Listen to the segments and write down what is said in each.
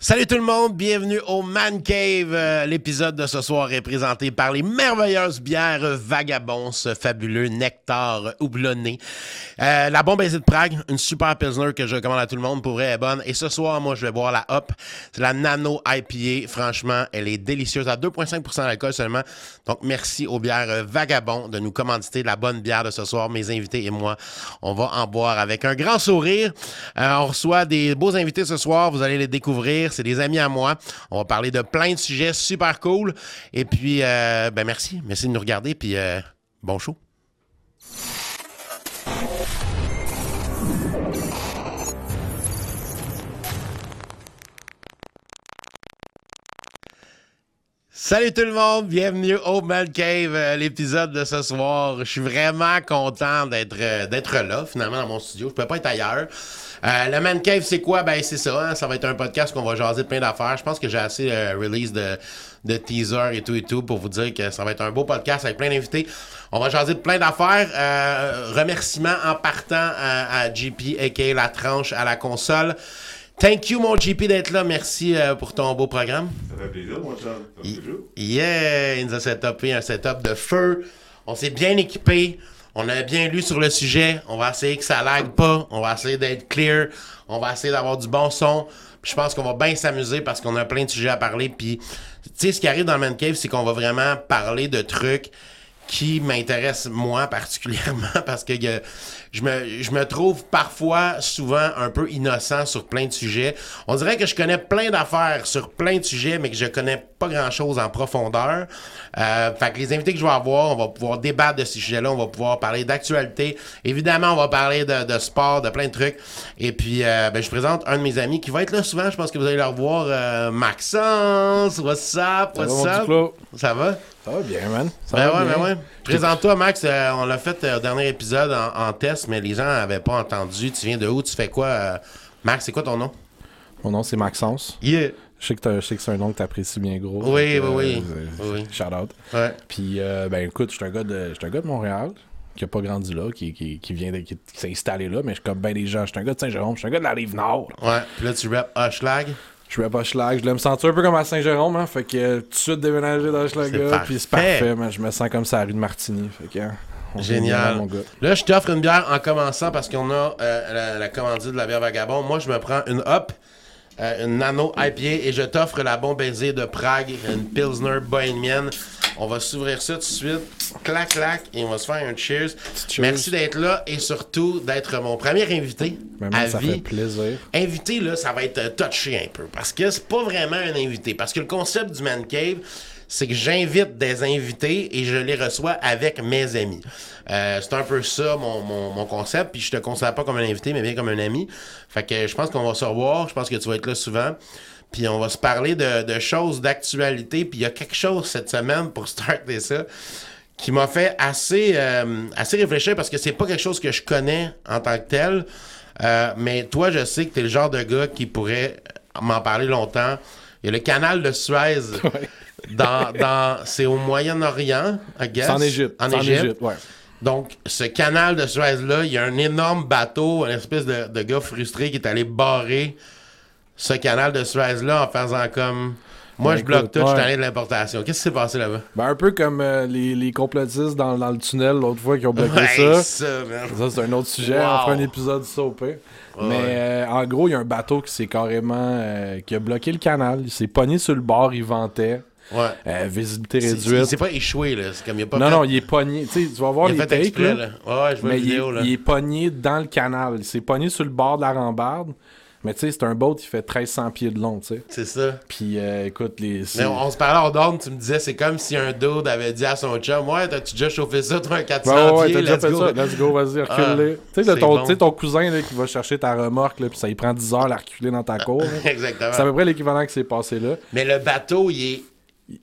Salut tout le monde, bienvenue au Man Cave. Euh, L'épisode de ce soir est présenté par les merveilleuses bières Vagabond, ce fabuleux nectar houblonné. Euh, la bombe de Prague, une super pilsner que je recommande à tout le monde, pour vrai, est bonne. Et ce soir, moi, je vais boire la Hop. C'est la Nano IPA. Franchement, elle est délicieuse, à 2,5% d'alcool seulement. Donc, merci aux bières Vagabond de nous commanditer la bonne bière de ce soir. Mes invités et moi, on va en boire avec un grand sourire. Euh, on reçoit des beaux invités ce soir, vous allez les découvrir c'est des amis à moi. On va parler de plein de sujets super cool. Et puis, euh, ben merci. Merci de nous regarder. Puis, euh, bon show. Salut tout le monde, bienvenue au Man Cave, euh, l'épisode de ce soir. Je suis vraiment content d'être là finalement dans mon studio. Je peux pas être ailleurs. Euh, le Man Cave, c'est quoi? Ben, c'est ça. Hein? Ça va être un podcast qu'on va jaser de plein d'affaires. Je pense que j'ai assez euh, release de, de teaser et tout et tout pour vous dire que ça va être un beau podcast avec plein d'invités. On va jaser de plein d'affaires. Euh, remerciements en partant à, à JP, a.k.a. La Tranche, à la console. Thank you, mon JP, d'être là. Merci euh, pour ton beau programme. Ça fait plaisir, mon chum. Yeah! Il nous a setupé un setup de feu. On s'est bien équipé. On a bien lu sur le sujet. On va essayer que ça lag pas. On va essayer d'être clear. On va essayer d'avoir du bon son. Puis je pense qu'on va bien s'amuser parce qu'on a plein de sujets à parler. Puis, tu sais, ce qui arrive dans le Man Cave, c'est qu'on va vraiment parler de trucs qui m'intéressent moi particulièrement parce que euh, je, me, je me trouve parfois souvent un peu innocent sur plein de sujets. On dirait que je connais plein d'affaires sur plein de sujets, mais que je connais pas grand chose en profondeur. Euh, fait que les invités que je vais avoir, on va pouvoir débattre de ces sujets-là, on va pouvoir parler d'actualité. Évidemment, on va parler de, de sport, de plein de trucs. Et puis, euh, ben, je présente un de mes amis qui va être là souvent. Je pense que vous allez le revoir. Euh, Maxence, what's up, what's up? Ça va? Ça va bien, man. Ça Ben va ouais, bien. ben ouais. Présente-toi, Max. Euh, on l'a fait euh, au dernier épisode en, en test, mais les gens n'avaient pas entendu. Tu viens de où? Tu fais quoi? euh? Max, c'est quoi ton nom? Mon nom, c'est Maxence. Yeah. Je sais que, t'as- je sais que c'est un nom que t'apprécies bien gros. Oui, Fait que, oui, oui. euh, Oui. Shout out. Ouais. Puis, euh, ben écoute, je suis un gars de, je suis un gars de Montréal qui a pas grandi là, qui, qui, qui vient de, qui, qui s'est installé là, mais je suis comme ben des gens. Je suis un gars de Saint-Jérôme, je suis un gars de la Rive-Nord. Ouais. Puis là, tu rap Hushlag. Je suis pas schlag, je l'aime sentir un peu comme à Saint-Jérôme, hein, fait que euh, tout de suite déménager dans Hochelaga, puis c'est parfait. man, je me sens comme ça à la rue de Martigny, fait que... vient Génial. bien, mon gars. Là, je t'offre une bière en commençant parce qu'on a euh, la, la commandite de la bière Vagabond. Moi, je me prends une Hop, euh, une Nano IPA et je t'offre la bombe baiser de Prague, une Pilsner bohémienne. On va s'ouvrir ça tout de suite. Clac, clac. Et on va se faire un cheers. cheers. Merci d'être là et surtout d'être mon premier invité Ben, à ça vie. fait plaisir. Invité, là, ça va être euh, touché un peu. Parce que c'est pas vraiment un invité. Parce que le concept du Man Cave, c'est que j'invite des invités et je les reçois avec mes amis. Euh, c'est un peu ça mon, mon, concept. Puis je te considère pas comme un invité, mais bien comme un ami. Fait que je pense qu'on va se revoir. Je pense que tu vas être là souvent. Puis on va se parler de, de choses d'actualité. Puis il y a quelque chose cette semaine pour starter ça qui m'a fait assez, euh, assez réfléchir parce que c'est pas quelque chose que je connais en tant que tel. Euh, mais toi, je sais que t'es le genre de gars qui pourrait m'en parler longtemps. Il y a le canal de Suez. dans, dans, c'est au Moyen-Orient, I guess. C'est en Égypte. En Égypte. ouais. Donc, ce canal de Suez-là, il y a un énorme bateau, une espèce de, de gars frustré qui est allé barrer ce canal de Suez-là en faisant comme. Moi, Ben, je bloque écoute, tout, je suis ouais. allé de l'importation. Qu'est-ce qui s'est passé là-bas? Ben, un peu comme euh, les, les complotistes dans, dans le tunnel l'autre fois qui ont bloqué Ouais, ça. ça. Ça, c'est un autre sujet. Wow. On fera un épisode au pire. Mais ouais. euh, en gros, il y a un bateau qui s'est carrément. euh, qui a bloqué le canal. Il s'est pogné sur le bord, il ventait. Ouais. Euh, visibilité réduite. C'est pas échoué, là. C'est comme il a pas Non, fait- non, il est pogné. Tu sais, tu vas voir il les fait takes, exprès, là. là. Ouais, ouais, je vois la Mais il est, vidéo, là. il est pogné dans le canal. Il s'est pogné sur le bord de la rambarde. Mais tu sais, c'est un boat qui fait 1300 pieds de long, tu sais. C'est ça. Puis euh, écoute, les. Mais on, on se parlait hors d'ordre, tu me disais, c'est comme si un dude avait dit à son chum, ouais, t'as-tu déjà chauffé ça, toi, un 400 Ouais, ouais, ouais, pieds, t'as déjà let's fait go. ça. Let's go, vas-y, recule-les. tu sais, c'est là, ton, bon. tu sais, ton cousin là, qui va chercher ta remorque, là, puis ça il prend 10 heures à la reculer dans ta cour. Exactement. C'est à peu près l'équivalent que c'est passé là. Mais le bateau, il est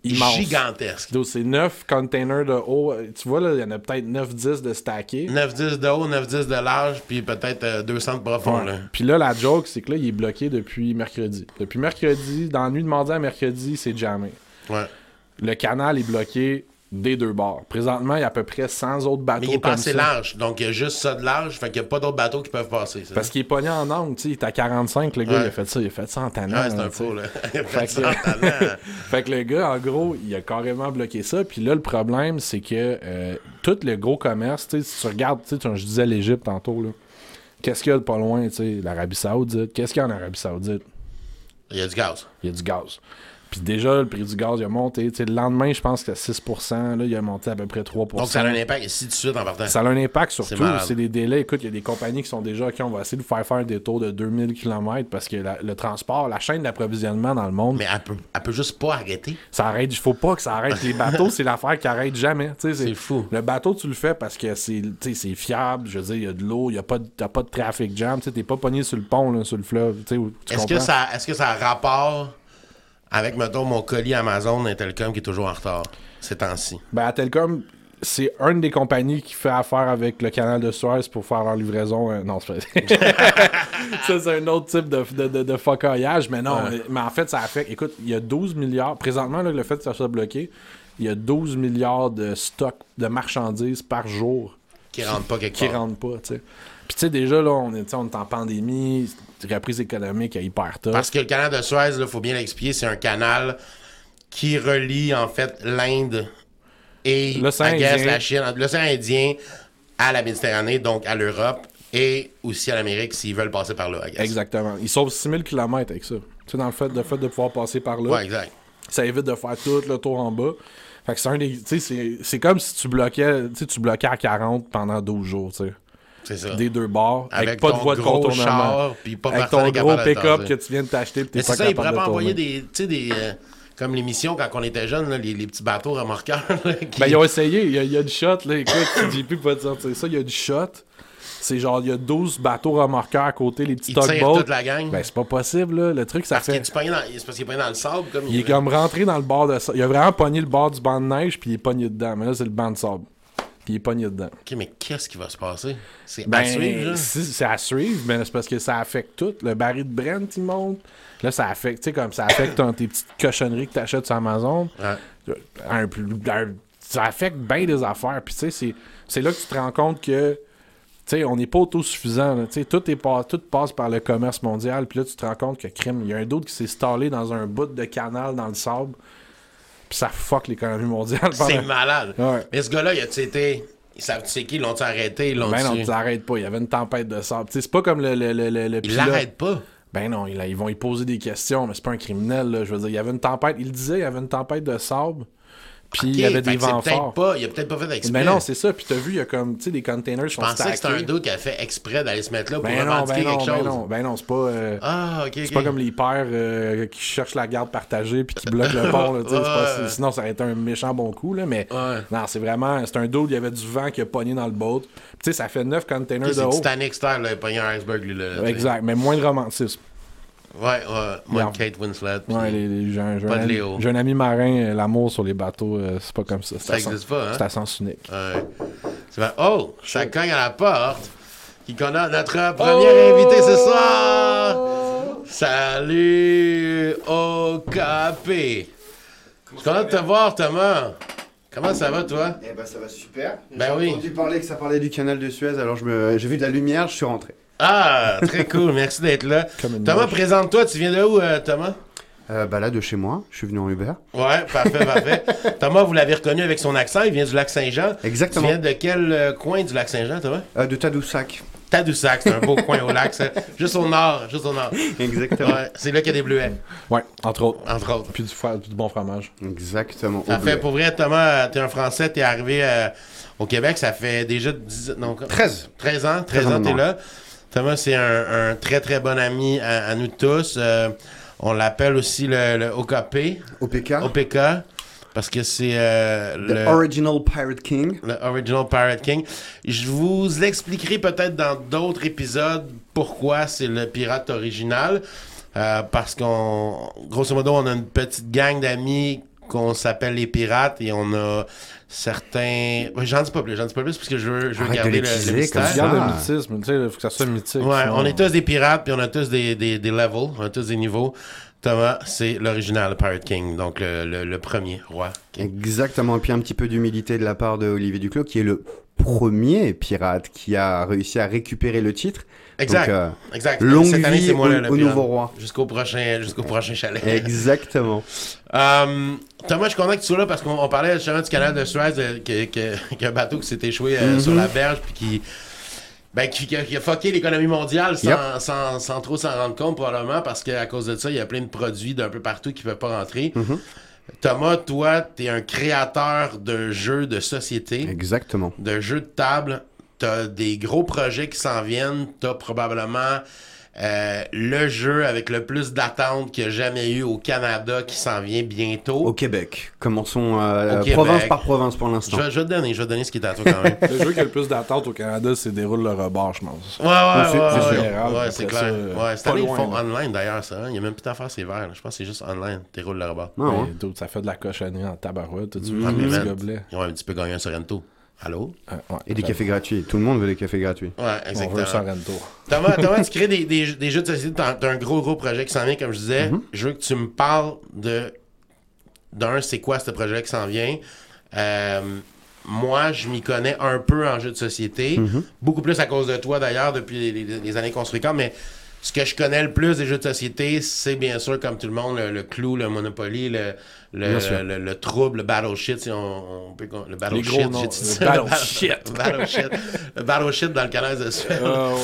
Immense. gigantesque. Donc, C'est 9 containers de haut. Tu vois, là, il y en a peut-être 9-10 de stackés. 9-10 de haut, 9-10 de large, puis peut-être euh, 200 de profond, Ouais. là. Puis là, la joke, c'est que là, il est bloqué depuis mercredi. Depuis mercredi, dans la nuit de mardi à mercredi, c'est jamais. Ouais. Le canal est bloqué des deux bords. Présentement, il y a à peu près 100 autres bateaux Mais il est pas comme assez ça. large. Donc, il y a juste ça de large. Fait qu'il n'y a pas d'autres bateaux qui peuvent passer. Parce qu'il est pogné en angle, tu sais, il est à 45, le gars, Ouais. il a fait ça, il a fait ça en tannant. Ouais, c'est un faux, là. Il a Fait fait que- ça en talent. Fait que le gars, en gros, il a carrément bloqué ça. Puis là, le problème, c'est que euh, tout le gros commerce, si tu regardes, tu je disais l'Égypte tantôt, là. Qu'est-ce qu'il y a de pas loin, tu sais, l'Arabie Saoudite? Qu'est-ce qu'il y a en Arabie Saoudite? Il y a du gaz. Il y a du gaz. Puis déjà, le prix du gaz, il a monté. Le lendemain, je pense que 6%, là, il a monté à peu près 3%. Donc, ça a un impact ici tout de suite en partant. Ça a un impact surtout. C'est des délais. Écoute, il y a des compagnies qui sont déjà, OK, on va essayer de faire faire des tours de 2000 km parce que la- le transport, la chaîne d'approvisionnement dans le monde, Mais elle peut, elle peut juste pas arrêter. ça arrête. Il faut pas que ça arrête. Les bateaux, c'est l'affaire qui arrête jamais. C'est fou. Le bateau, tu le fais parce que c'est fiable. Je veux dire, il y a de l'eau, il n'y a, pas de- t'as pas de trafic jam. Tu t'es pas pogné sur le pont, là, sur le fleuve. Est-ce que, ça, est-ce que ça a rapport avec, mettons, mon colis Amazon Intelcom qui est toujours en retard ces temps-ci? Ben, à Telcom, c'est une des compagnies qui fait affaire avec le canal de Suez pour faire leur livraison. euh, non, c'est pas Ça, c'est un autre type de, de, de, de focaillage, mais non. Ouais. Mais en fait, ça affecte. Écoute, il y a 12 milliards. Présentement, là, le fait que ça soit bloqué, il y a 12 milliards de stocks de marchandises par jour Qui rentrent pas quelque qui part. rentrent pas, tu sais. Puis, tu sais, déjà, là, on est, on est en pandémie, reprise économique est hyper tough. Parce que le canal de Suez, il faut bien l'expliquer, c'est un canal qui relie en fait l'Inde et Indien. la Chine, l'océan Indien à la Méditerranée, donc à l'Europe et aussi à l'Amérique s'ils veulent passer par là. I guess. Exactement. Ils sauvent 6000 km avec ça. Tu sais, dans le fait, le fait de pouvoir passer par là. Ouais, exact. ça évite de faire tout le tour en bas. Fait que c'est un des. Tu sais, c'est- comme si tu bloquais, tu bloquais à 40 pendant 12 jours, tu sais. C'est ça. Des deux bords, avec, Avec pas de voie de contournement. char, puis pas avec ton gros pick-up que tu viens de t'acheter t'es pas c'est ça, ils capable pourraient de pas envoyer tourner. des. Tu sais, des. euh, comme l'émission quand on était jeunes, là, les, les petits bateaux remorqueurs. là, qui- Ben, ils ont essayé, il y, a, il y a du shot, là. Écoute, JP peut te sortir ça, il y a du shot. C'est genre, il y a 12 bateaux remorqueurs à côté, les petits Ils tugboats. toute la gang. Ben, c'est pas possible, là. Le truc, ça parce fait. est dans, c'est parce qu'il est pogné dans le sable. Comme Il est comme rentré dans le bord de sable. Il a vraiment pogné le bord du banc de neige, puis il est pogné dedans. Mais là, c'est le banc de sable. Puis il est pogné dedans. Ok, mais qu'est-ce qui va se passer? C'est Ben, à suivre, là. si- c'est à suivre, mais c'est parce que ça affecte tout. Le baril de Brent, il monte. Là, ça affecte, tu sais, comme ça affecte ton- tes petites cochonneries que tu achètes sur Amazon. Ouais. Un plus- un- ça affecte bien des affaires. Puis, tu sais, c'est- là que tu te rends compte que, tu sais, on n'est pas autosuffisant. là. Tu sais, tout, est pas- tout passe par le commerce mondial. Puis là, tu te rends compte que, crime, il y a un d'autre qui s'est stallé dans un bout de canal dans le sable. Puis ça fuck l'économie mondiale. C'est malade. Ouais. Mais ce gars-là, il a-tu été. Ils savent, tu sais qui, ils l'ont-tu arrêté? Ils l'ont Ben non, tu l'arrêtes pas. Il y avait une tempête de sable. C'est pas comme le, le, le, le, le Ils l'arrêtent pas. Ben non, ils, ils vont y poser des questions, mais c'est pas un criminel, là. Je veux dire, il y avait une tempête. Il disait, il y avait une tempête de sable. Puis il y avait des c'est vents forts. Pas, il a peut-être pas fait exprès. Mais non, c'est ça. Puis t'as vu, il y a comme, tu sais, des containers qui Je sont pensais que c'était un dude qui a fait exprès d'aller se mettre là pour Ben non, revendiquer ben non, quelque ben chose. non, ben non, c'est pas... euh, Ah, ok. C'est pas comme les pères euh, qui cherchent la garde partagée puis qui bloquent le pont. Là, c'est pas- sinon, ça aurait été un méchant bon coup. Là, mais Ouais. non, c'est vraiment. C'est un dude, il y avait du vent qui a pogné dans le boat. Puis, Tu sais, ça fait 9 containers de C'est haut. Titanic style, là, il a pogné un iceberg, lui, là. Exact, mais moins de romantisme. Ouais, ouais. Moi. Kate Winslet. Ouais, les, les- j'ai un, j'ai un Pas de ami- Léo. j'ai un ami marin, euh, l'amour sur les bateaux, euh, c'est pas comme ça. C'est Ça à sens- existe pas, hein? C'est à sens unique. Ouais. C'est vrai. Oh, ça cogne à la porte. Qui connaît notre premier invité ce soir. Salut, OKP. Je suis content de te voir, Thomas. Comment ça va, toi? Eh ben ça va super. Ben J'ai oui. entendu parler que ça parlait du canal de Suez, alors je me... j'ai vu de la lumière, je suis rentré. Ah, très cool. Merci d'être là. Thomas, présente-toi. Tu viens de où, euh, Thomas? Euh, bah là de chez moi, je suis venu en Uber. Ouais, parfait, parfait. Thomas, vous l'avez reconnu avec son accent. Il vient du lac Saint-Jean. Exactement. Tu viens de quel euh, coin du lac Saint-Jean, Thomas? Euh, de Tadoussac. Tadoussac, c'est un beau coin au lac. ça. Juste au nord, juste au nord. Exactement. Ouais, c'est là qu'il y a des bleuets, Ouais, entre autres. entre autres. Puis du, du bon fromage. Exactement. Ça fait, pour vrai, Thomas, t'es un Français, t'es arrivé euh, au Québec, ça fait déjà 10, non, 13. 13 ans, 13 ans ans, de t'es là. Thomas, c'est un, un très très bon ami à, à nous tous. Euh, on l'appelle aussi le, le OKP, OPK. OPK, parce que c'est euh, le, Original Pirate King. le Original Pirate King. Je vous expliquerai peut-être dans d'autres épisodes pourquoi c'est le pirate original. Euh, parce qu'on, grosso modo, on a une petite gang d'amis qu'on s'appelle les pirates et on a certains. J'en dis pas plus, j'en dis pas plus parce que je veux, je veux Arrête garder le, le mystère. comme Tu gardes Ah. le mythisme, tu sais, il faut que ça soit mythique. Ouais, sinon- on est tous des pirates puis on a tous des, des, des levels, on a tous des niveaux. Thomas, c'est l'original Pirate King, donc le, le- le premier roi. King. Exactement. Et puis un petit peu d'humilité de la part de Olivier Duclos, qui est le premier pirate qui a réussi à récupérer le titre. Exact. Donc, euh, exact. longue Cette année, c'est moi au- le- nouveau roi. Jusqu'au prochain, jusqu'au prochain chalet. exactement. Euh, Thomas, je suis content que tu sois là parce qu'on on parlait justement du canal de Suez, euh, que- que- qu'un bateau qui s'est échoué euh, Mhm. sur la berge puis qui, ben, qui, qui a, fucké l'économie mondiale sans, Yep. sans, sans trop s'en rendre compte probablement parce qu'à cause de ça, il y a plein de produits d'un peu partout qui ne peuvent pas rentrer. Mhm. Thomas, toi, tu es un créateur de jeux de société, Exactement. de jeux de table. Tu as des gros projets qui s'en viennent. Tu as probablement euh, le jeu avec le plus d'attente qu'il y a jamais eu au Canada qui s'en vient bientôt. Au Québec. Commençons euh, Au Québec. province par province pour l'instant. Je, vais- je vais te donner, je vais te donner ce qui est à toi quand même. Le jeu qui a le plus d'attente au Canada, c'est Déroule le rebord, je pense. Ouais, ouais, C'est- ouais, c'est ouais, général, ouais, après c'est ça, clair. euh, ouais, cette année, ils loin, font là. online d'ailleurs, ça. hein. Il y a même plus d'affaires, c'est vert. là. Je pense que c'est juste online. Déroule le rebat. Ah, ouais. Ça fait de la cochonnerie en tabarouette. Tu vu les mais petits man, gobelets? Ils ont un petit peu gagné un Sorrento. Allô? Euh, ouais, Et des cafés gratuits. Tout le monde veut des cafés gratuits. Ouais, On veut exactement. Sorrento. Thomas, Thomas, tu crées des, des, des jeux de société. T'as un gros, gros projet qui s'en vient, comme je disais. Mhm. Je veux que tu me parles de. D'un, c'est quoi ce projet qui s'en vient? Euh, moi, je m'y connais un peu en jeux de société. Mhm. Beaucoup plus à cause de toi, d'ailleurs, depuis les, les- les années qu'on se fréquente. Mais ce que je connais le plus des jeux de société, c'est bien sûr, comme tout le monde, le, le clou, le Monopoly, le, le, le, le trouble, le battle shit. Si on, on peut, le battle Les gros shit, noms, j'ai dit le ça, battle le shit. Le battle shit. Le battle shit dans le canal de Suède. Ah ouais.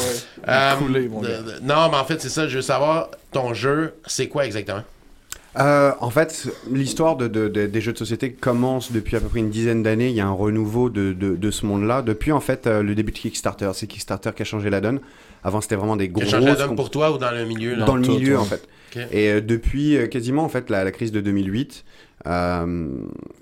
Euh, Coulé, mon de- gars. de- non, mais en fait, c'est ça. Je veux savoir, ton jeu, c'est quoi exactement? Euh, en fait, l'histoire de, de- de- des jeux de société commence depuis à peu près une dizaine d'années. Il y a un renouveau de, de- de ce monde-là. Depuis, en fait, euh, le début de Kickstarter. C'est Kickstarter qui a changé la donne. Avant, c'était vraiment des gros... donne pour toi ou dans le milieu? Là? dans le milieu, en fait. Et euh, depuis euh, quasiment, en fait, la, la crise de 2008, euh,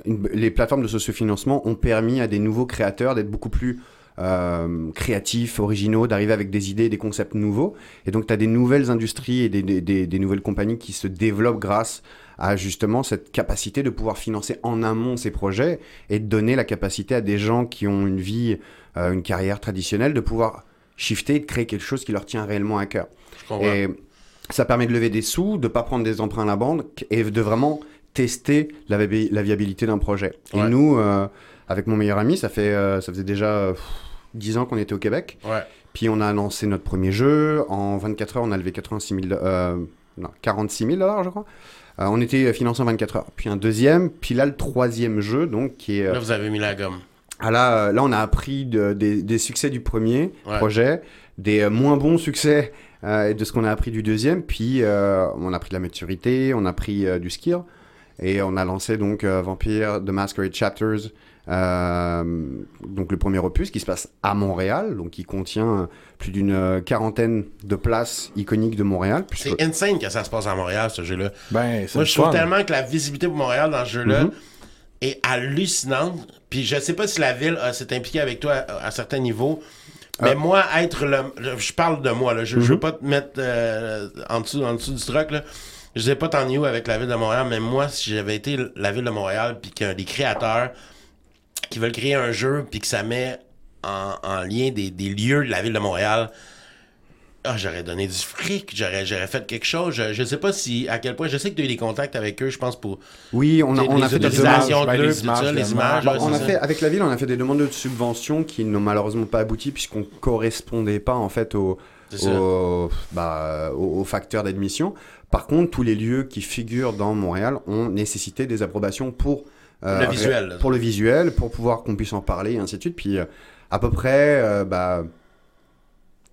une- les plateformes de sociofinancement ont permis à des nouveaux créateurs d'être beaucoup plus euh, créatifs, originaux, d'arriver avec des idées, des concepts nouveaux. Et donc, tu as des nouvelles industries et des, des- des- des nouvelles compagnies qui se développent grâce à justement cette capacité de pouvoir financer en amont ces projets et de donner la capacité à des gens qui ont une vie, euh, une carrière traditionnelle, de pouvoir shifter et de créer quelque chose qui leur tient réellement à cœur. Et ça permet de lever des sous, de pas prendre des emprunts à la banque et de vraiment tester la, viabi- la viabilité d'un projet. Ouais. Et nous, euh, avec mon meilleur ami, ça, fait, euh, ça faisait déjà pff, 10 ans qu'on était au Québec. Ouais. Puis on a lancé notre premier jeu. En 24 heures, on a levé 86 000, euh, non, 46 000 dollars, je crois. On était financé en 24 heures. Puis un deuxième, puis là le troisième jeu, donc qui est Là, vous avez mis la gomme. Ah là, euh, là, on a appris de- des, des succès du premier Ouais. projet, des euh, moins bons succès euh, et de ce qu'on a appris du deuxième. Puis, euh, on a pris de la maturité, on a pris euh, du skill. Et on a lancé donc euh, Vampire The Masquerade Chapters, euh, donc le premier opus qui se passe à Montréal, donc qui contient plus d'une quarantaine de places iconiques de Montréal. puisque- C'est insane que ça se passe à Montréal, ce jeu-là. Ben, c'est Moi, je trouve fun. tellement que la visibilité pour Montréal dans ce jeu-là Mhm. Est hallucinante. Puis je sais pas si la ville euh, s'est impliquée avec toi à, à certains niveaux. Mais Ah. moi, être le. Je parle de moi, là. Je, je veux Mhm. pas te mettre euh, en, dessous, en dessous du truc, là. Je sais pas tant où avec la ville de Montréal, mais moi, si j'avais été la ville de Montréal, puis qu'il y a des créateurs qui veulent créer un jeu, puis que ça met en, en lien des, des lieux de la ville de Montréal, ah, j'aurais donné du fric, j'aurais, j'aurais fait quelque chose. Je, je sais pas si, à quel point, je sais que tu as eu des contacts avec eux, je pense, pour Oui, on a, les on a fait des autorisations demandes, de ben, les tout ça, images, les images. images. ouais, on c'est a ça. fait, avec la ville, on a fait des demandes de subventions qui n'ont malheureusement pas abouti puisqu'on correspondait pas en fait au, C'est ça. au, bah, au, au facteur d'admission. Par contre, tous les lieux qui figurent dans Montréal ont nécessité des approbations pour euh, Le visuel, pour le visuel, pour pouvoir qu'on puisse en parler et ainsi de suite. Puis euh, à peu près, euh, bah,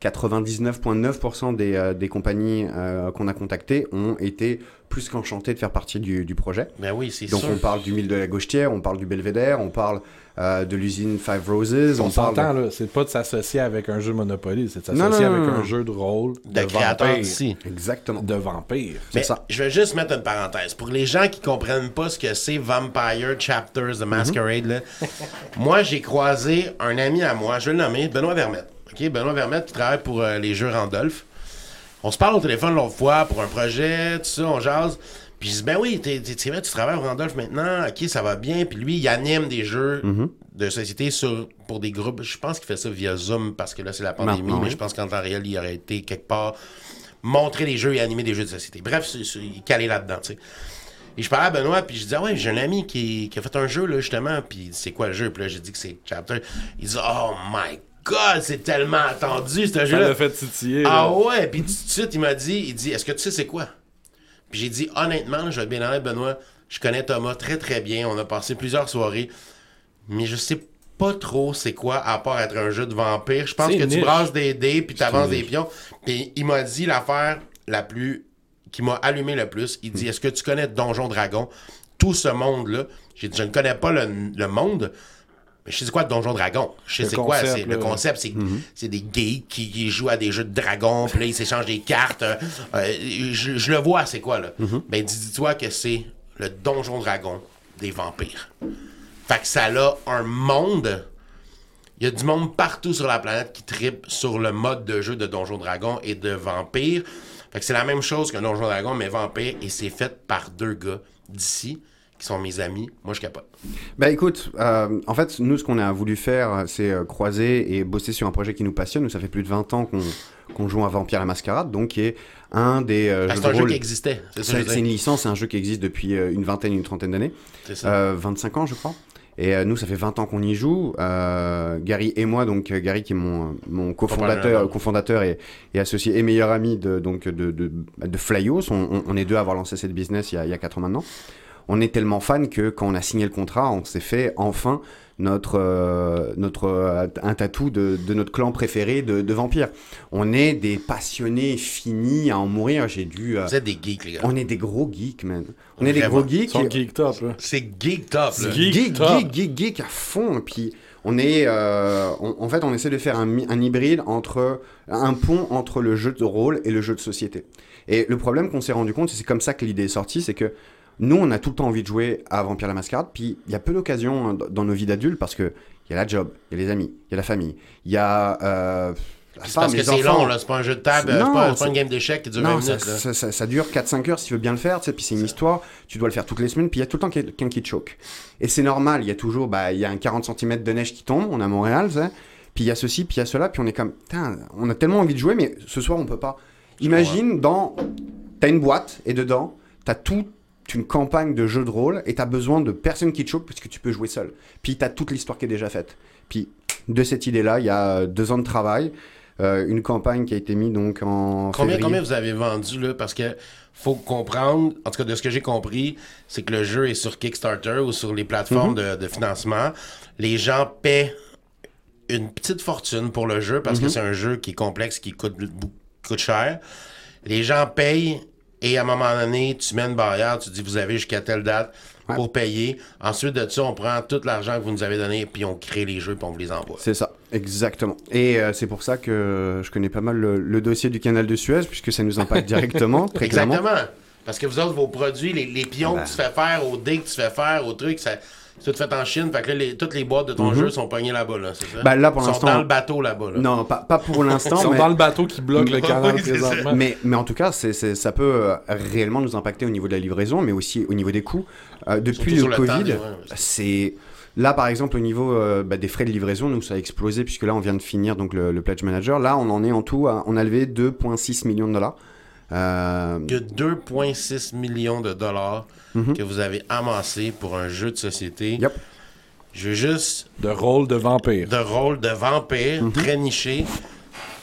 99,9% des, euh, des compagnies euh, qu'on a contactées ont été plus qu'enchantées de faire partie du, du projet. Ben oui, c'est Donc sûr. on parle du mille de la Gauchetière, on parle du Belvédère, on parle euh, de l'usine Five Roses, On on, parle s'entend, là, c'est pas de s'associer avec un jeu Monopoly, c'est de Non, s'associer non, avec non, un non. jeu de rôle de de, ici. exactement. De vampire. C'est Mais ça. je vais juste mettre une parenthèse. Pour les gens qui comprennent pas ce que c'est Vampire Chapters The Masquerade, là, moi, j'ai croisé un ami à moi, je vais le nommer, Benoît Vermette. OK? Benoît Vermette qui travaille pour euh, les jeux Randolph. On se parle au téléphone l'autre fois pour un projet, tout ça, on jase. Puis je dis, ben oui, t'es, t'es- tu travailles au Randolph maintenant, ok, ça va bien. Puis lui, il anime des jeux de société sur, pour des groupes. Je pense qu'il fait ça via Zoom parce que là, c'est la pandémie, Maintenant, mais oui. je pense qu'en temps réel, il aurait été quelque part montrer des jeux et animer des jeux de société. Bref, c'est- c'est- il est calé là-dedans, tu sais. Et je parlais à Benoît, puis je disais, ouais, j'ai un ami qui, qui a fait un jeu, là, justement, puis c'est quoi le jeu? Puis là, j'ai dit que c'est Chapter. Il dit, oh my god, c'est tellement attendu, ce Ça jeu-là. l'a fait titiller. Ah là. ouais, puis tout de suite, il m'a dit, il dit, est-ce que tu sais c'est quoi? Puis j'ai dit, honnêtement, je vais bien honnête, Benoît, je connais Thomas très très bien, on a passé plusieurs soirées, mais je sais pas trop c'est quoi, à part être un jeu de vampire. Je pense que tu brasses des dés, puis t'avances des pions. Puis il m'a dit l'affaire la plus, qui m'a allumé le plus, il dit, est-ce que tu connais Donjon Dragon? Tout ce monde-là, j'ai dit, je ne connais pas le, le monde, je sais quoi Donjon Dragon? Je sais quoi, c'est le concept, c'est c'est des geeks qui, qui jouent à des jeux de dragons, puis là, ils s'échangent des cartes. euh, euh, je, je le vois, c'est quoi, là? Ben, dis- dis-toi que c'est le Donjon Dragon des vampires. Fait que ça a un monde. Il y a du monde partout sur la planète qui tripe sur le mode de jeu de Donjon Dragon et de vampire. Fait que c'est la même chose qu'un Donjon Dragon, mais vampire, et c'est fait par deux gars d'ici, qui sont mes amis. Moi, je capote. Bah écoute, euh, en fait, nous, ce qu'on a voulu faire, c'est euh, croiser et bosser sur un projet qui nous passionne. Nous, ça fait plus de 20 ans qu'on qu'on joue à Vampire la Mascarade, donc qui est un des euh, Ah, jeux c'est un jeu qui existait. C'est une licence, c'est un jeu qui existe depuis euh, une vingtaine, une trentaine d'années. C'est ça. Euh, 25 ans, je crois. Et euh, nous, ça fait 20 ans qu'on y joue. Euh, Gary et moi, donc euh, Gary qui est mon, mon cofondateur, Cofondateur. et, et associé et meilleur ami de, donc, de, de, de Flyos. On, on- on est deux à avoir lancé cette business il y a, il y a 4 ans maintenant. On est tellement fan que quand on a signé le contrat, on s'est fait enfin notre, euh, notre, euh, un tatou de, de notre clan préféré de, de vampires. On est des passionnés finis à en mourir. J'ai dû. euh, Vous êtes des geeks, les gars. on est des gros geeks, man. On est des gros geeks. Son geek top, là. C'est geek top, là. Geek geek, top. geek, geek, geek à fond. Et puis, on est, euh, on- en fait, on essaie de faire un, un hybride entre un pont entre le jeu de rôle et le jeu de société. Et le problème qu'on s'est rendu compte, et c'est comme ça que l'idée est sortie, c'est que nous, on a tout le temps envie de jouer à Vampire la Mascarade, puis il y a peu d'occasions hein, dans nos vies d'adultes parce que il y a la job, il y a les amis, il y a la famille, il y a euh, C'est parce que c'est long. C'est pas un jeu de table, c'est pas, pas une game d'échecs qui dure Non, 20 ça, minutes, ça, ça- ça dure 4-5 heures si tu veux bien le faire, tu sais, puis c'est une histoire, tu dois le faire toutes les semaines, puis il y a tout le temps quelqu'un qui te choque. Et c'est normal, il y a toujours, bah, il y a un 40 cm de neige qui tombe, on est à Montréal, puis il y a ceci, puis il y a cela, puis on est comme, putain, on a tellement envie de jouer, mais ce soir on peut pas. Imagine, dans, t'as une boîte, et dedans, t'as toute une campagne de jeux de rôle, et t'as besoin de personne qui te choque, parce que tu peux jouer seul. Puis t'as toute l'histoire qui est déjà faite. Puis de cette idée-là, il y a deux ans de travail, euh, une campagne qui a été mise donc en Combien, combien vous avez vendu, là? Parce que faut comprendre, en tout cas de ce que j'ai compris, c'est que le jeu est sur Kickstarter ou sur les plateformes Mhm. de, de financement. Les gens paient une petite fortune pour le jeu Mhm. parce que c'est un jeu qui est complexe, qui coûte, coûte cher. Les gens payent et à un moment donné, tu mets une barrière, tu dis vous avez jusqu'à telle date pour payer. Ensuite de ça, on prend tout l'argent que vous nous avez donné puis on crée les jeux puis on vous les envoie. C'est ça, exactement. Et euh, c'est pour ça que je connais pas mal le, le dossier du canal de Suez, puisque ça nous impacte directement, très. Exactement. Parce que vous autres, vos produits, les, les pions Ah ben. que tu fais faire, aux dés que tu fais faire, aux trucs, ça, c'est tout fait en Chine. Fait que là, les- toutes les boîtes de ton jeu sont pognées là-bas, là, c'est ça? Mhm. Ben, là, pour Ils sont l'instant- dans le bateau là-bas, là. Non, pas, pas pour Ils l'instant, sont mais, dans le bateau qui bloque le canal présentement. mais, mais en tout cas, ça peut euh, réellement nous impacter au niveau de la livraison, mais aussi au niveau des coûts. Euh, depuis Surtout le Covid, ouais. c'est... Là, par exemple, au niveau euh, bah, des frais de livraison, nous, ça a explosé, puisque là, on vient de finir donc, le, le Pledge Manager. Là, on en est en tout, à- on a levé 2,6 millions de dollars. Euh, Il y a 2,6 millions de dollars Mhm. que vous avez amassés pour un jeu de société. Yep. Je veux juste De rôle de vampire. de rôle de vampire, Mhm. très niché,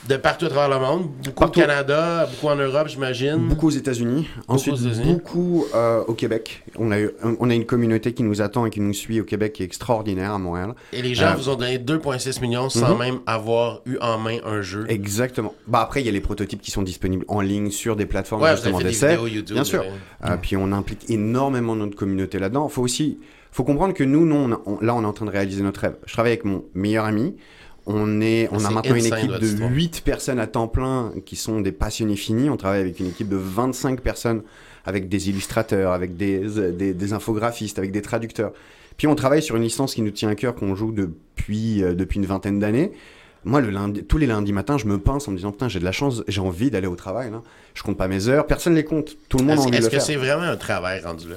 de partout à travers le monde. Beaucoup Partout. au Canada, beaucoup en Europe, j'imagine. Beaucoup aux États-Unis, ensuite beaucoup euh, au Québec. On a, eu- on a une communauté qui nous attend et qui nous suit au Québec qui est extraordinaire à Montréal. Et les gens Euh, vous ont donné 2,6 millions sans Mhm. même avoir eu en main un jeu. Exactement. Bah après, il y a les prototypes qui sont disponibles en ligne sur des plateformes Ouais, justement d'essai. Bien sûr. ouais. Euh, puis on implique énormément notre communauté là-dedans. Faut aussi, faut comprendre que nous, non, on- on- là, on est en train de réaliser notre rêve. Je travaille avec mon meilleur ami. On est, on a maintenant une équipe de histoire. 8 personnes à temps plein qui sont des passionnés finis. On travaille avec une équipe de 25 personnes avec des illustrateurs, avec des, des, des infographistes, avec des traducteurs. Puis on travaille sur une licence qui nous tient à cœur, qu'on joue depuis, euh, depuis une vingtaine d'années. Moi, le lundi, tous les lundis matins, je me pince en me disant Putain, j'ai de la chance, j'ai envie d'aller au travail. Là. Je compte pas mes heures, personne les compte. Tout le monde envie de est-ce que c'est vraiment un travail rendu là?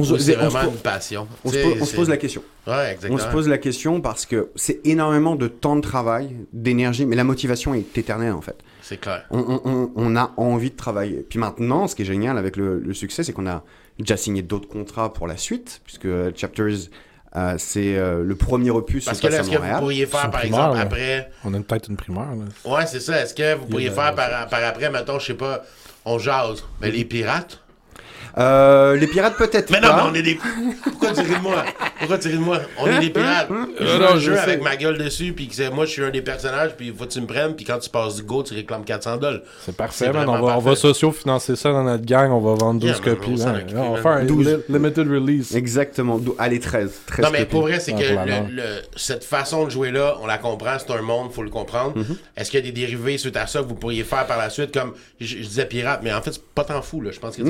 On se- c'est on se vraiment une passion? On se, pose, sais, on se c'est- pose la question. Ouais, exactement. On se pose la question parce que c'est énormément de temps de travail, d'énergie, mais la motivation est éternelle en fait. C'est clair. on, on- on- on a envie de travailler. Puis maintenant, ce qui est génial avec le, le succès, c'est qu'on a déjà signé d'autres contrats pour la suite, puisque Chapters, euh, c'est euh, le premier opus Parce que là, est-ce que vous pourriez faire, par primaire, exemple, après. On a une- peut-être une primeur. Là. Ouais, c'est ça. Est-ce que vous pourriez a- faire par, par après, mettons, je sais pas, on jase, mais les pirates? Euh, les pirates peut-être Mais non, pas. mais on est des. Pourquoi tu ris de moi? Pourquoi tu ris de moi? On est des pirates. Je Euh, joue non, un je jeu sais. avec ma gueule dessus, puis que c'est- moi, je suis un des personnages, puis il faut que tu me prennes, puis quand tu passes du go, tu réclames 400 dollars. C'est parfait, man. On va, on va parfait. socio-financer ça dans notre gang. On va vendre 12 Yeah, man, on copies. hein. on va faire un 12. li- limited release. Exactement. Allez, 13. 13 Non, mais copies. pour vrai, c'est Ah, que le- cette façon de jouer-là, on la comprend, c'est un monde, faut le comprendre. Mhm. Est-ce qu'il y a des dérivés suite à ça que vous pourriez faire par la suite, comme je, je disais pirate, mais en fait, c'est pas tant fou, là. Je pense que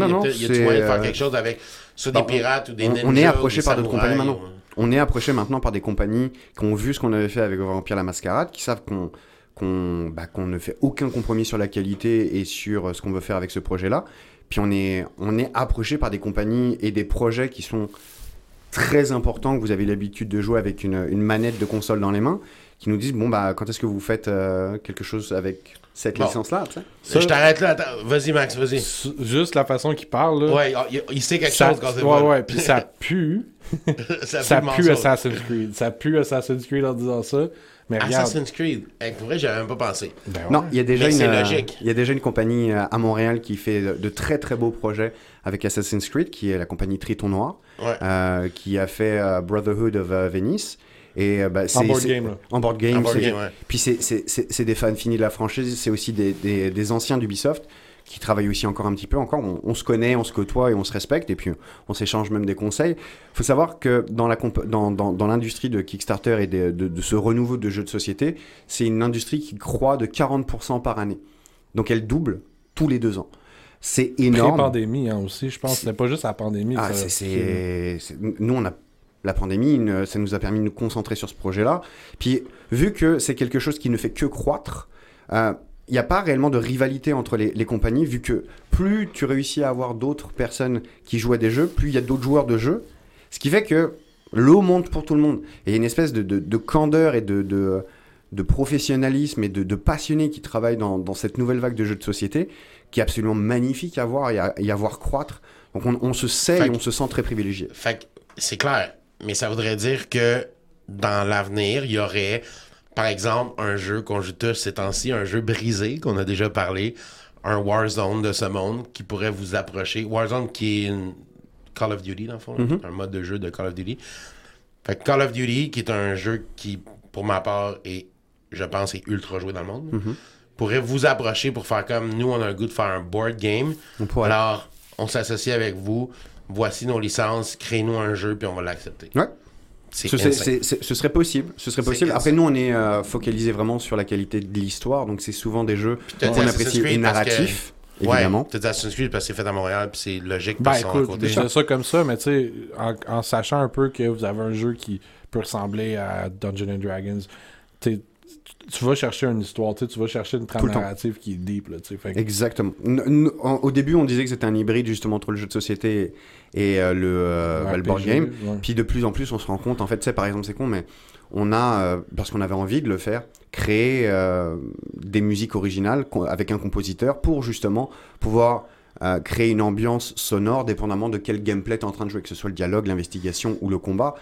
de faire quelque chose avec soit des pirates ou des on, ninjas. on est approché par d'autres compagnies maintenant. On est approché maintenant par des compagnies qui ont vu ce qu'on avait fait avec Vampire la Mascarade, qui savent qu'on qu'on bah, qu'on ne fait aucun compromis sur la qualité et sur euh, ce qu'on veut faire avec ce projet-là. Puis on est, on est approché par des compagnies et des projets qui sont très importants, que vous avez l'habitude de jouer avec une, une manette de console dans les mains, qui nous disent, bon, bah, quand est-ce que vous faites euh, quelque chose avec cette Bon. tu sais? Ça- Je t'arrête là. Vas-y, Max, vas-y. Juste la façon qu'il parle. Là, Ouais, il, il sait quelque ça, chose quand c'est ouais, bon. ouais, puis ça pue. ça ça pue. Assassin's Creed. Ça pue Assassin's Creed en disant ça. Mais. Assassin's Creed. Hey, pour vrai, j'avais même pas pensé. Ben ouais. Non, il y a déjà Mais une, euh, logique. il y a déjà une compagnie euh, à Montréal qui fait de, très très beaux projets avec Assassin's Creed, qui est la compagnie Triton Noir, Ouais. euh, qui a fait Brotherhood of euh, Venice. Et euh, bah, En c'est board c'est- game, là. En board game. En board c'est- game, ouais. Puis c'est- c'est c'est- c'est des fans finis de la franchise, c'est aussi des, des, des anciens d'Ubisoft qui travaillent aussi encore un petit peu. Encore, on, on se connaît, on se côtoie et on se respecte, et puis on s'échange même des conseils. Il faut savoir que dans la comp- dans, dans, dans l'industrie de Kickstarter et de, de, de ce renouveau de jeux de société, c'est une industrie qui croît de 40% par année. Donc elle double tous les deux ans. C'est énorme. Pré-pandémie hein, aussi, je pense. C'était pas juste la pandémie. Ah, ça- c'est- c'est- c'est- Nous, on a la pandémie, une- ça nous a permis de nous concentrer sur ce projet-là. Puis, vu que c'est quelque chose qui ne fait que croître, euh, il n'y a pas réellement de rivalité entre les, les compagnies, vu que plus tu réussis à avoir d'autres personnes qui jouent à des jeux, plus il y a d'autres joueurs de jeux. Ce qui fait que l'eau monte pour tout le monde. Et il y a une espèce de, de- de candeur et de, de, de professionnalisme et de, de passionnés qui travaillent dans, dans cette nouvelle vague de jeux de société qui est absolument magnifique à voir et à, et à voir croître. Donc on, on se sait Fait et on se sent très privilégié. Fait c'est clair. Mais ça voudrait dire que dans l'avenir, il y aurait, par exemple, un jeu qu'on joue tous ces temps-ci, un jeu brisé qu'on a déjà parlé, un Warzone de ce monde qui pourrait vous approcher. Warzone qui est une Call of Duty, dans le fond, Mhm. un mode de jeu de Call of Duty. Fait que Call of Duty, qui est un jeu qui, pour ma part, est, je pense, est ultra joué dans le monde, Mhm. pourrait vous approcher pour faire comme nous, on a le goût de faire un board game. On. Alors, on s'associe avec vous. Voici nos licences. Créez-nous un jeu, puis on va l'accepter. Ouais. C'est Ce, c'est- insane. c'est- c'est- ce serait possible. Ce serait possible. Après, nous, on est euh, focalisé vraiment sur la qualité de l'histoire. Donc, c'est souvent des jeux qu'on apprécie Creed et parce que- narratifs, Ouais, évidemment. t'as Assassin's Creed parce que c'est fait à Montréal, puis c'est logique Ben parce qu'ils sont à écoute, côté. ça comme ça, mais tu sais, en, en sachant un peu que vous avez un jeu qui peut ressembler à Dungeons and Dragons, tu vas chercher une histoire, tu sais, tu vas chercher une trame narrative qui est deep, là, tu sais. Fait que- Exactement. N- n- en- au début, on disait que c'était un hybride justement entre le jeu de société et euh, le, euh, le board game. ouais. Puis de plus en plus, on se rend compte, en fait, sais, par exemple, c'est con, mais on a, euh, parce qu'on avait envie de le faire, créé des musiques originales avec un compositeur pour justement pouvoir euh, créer une ambiance sonore dépendamment de quel gameplay tu es en train de jouer, que ce soit le dialogue, l'investigation ou le combat.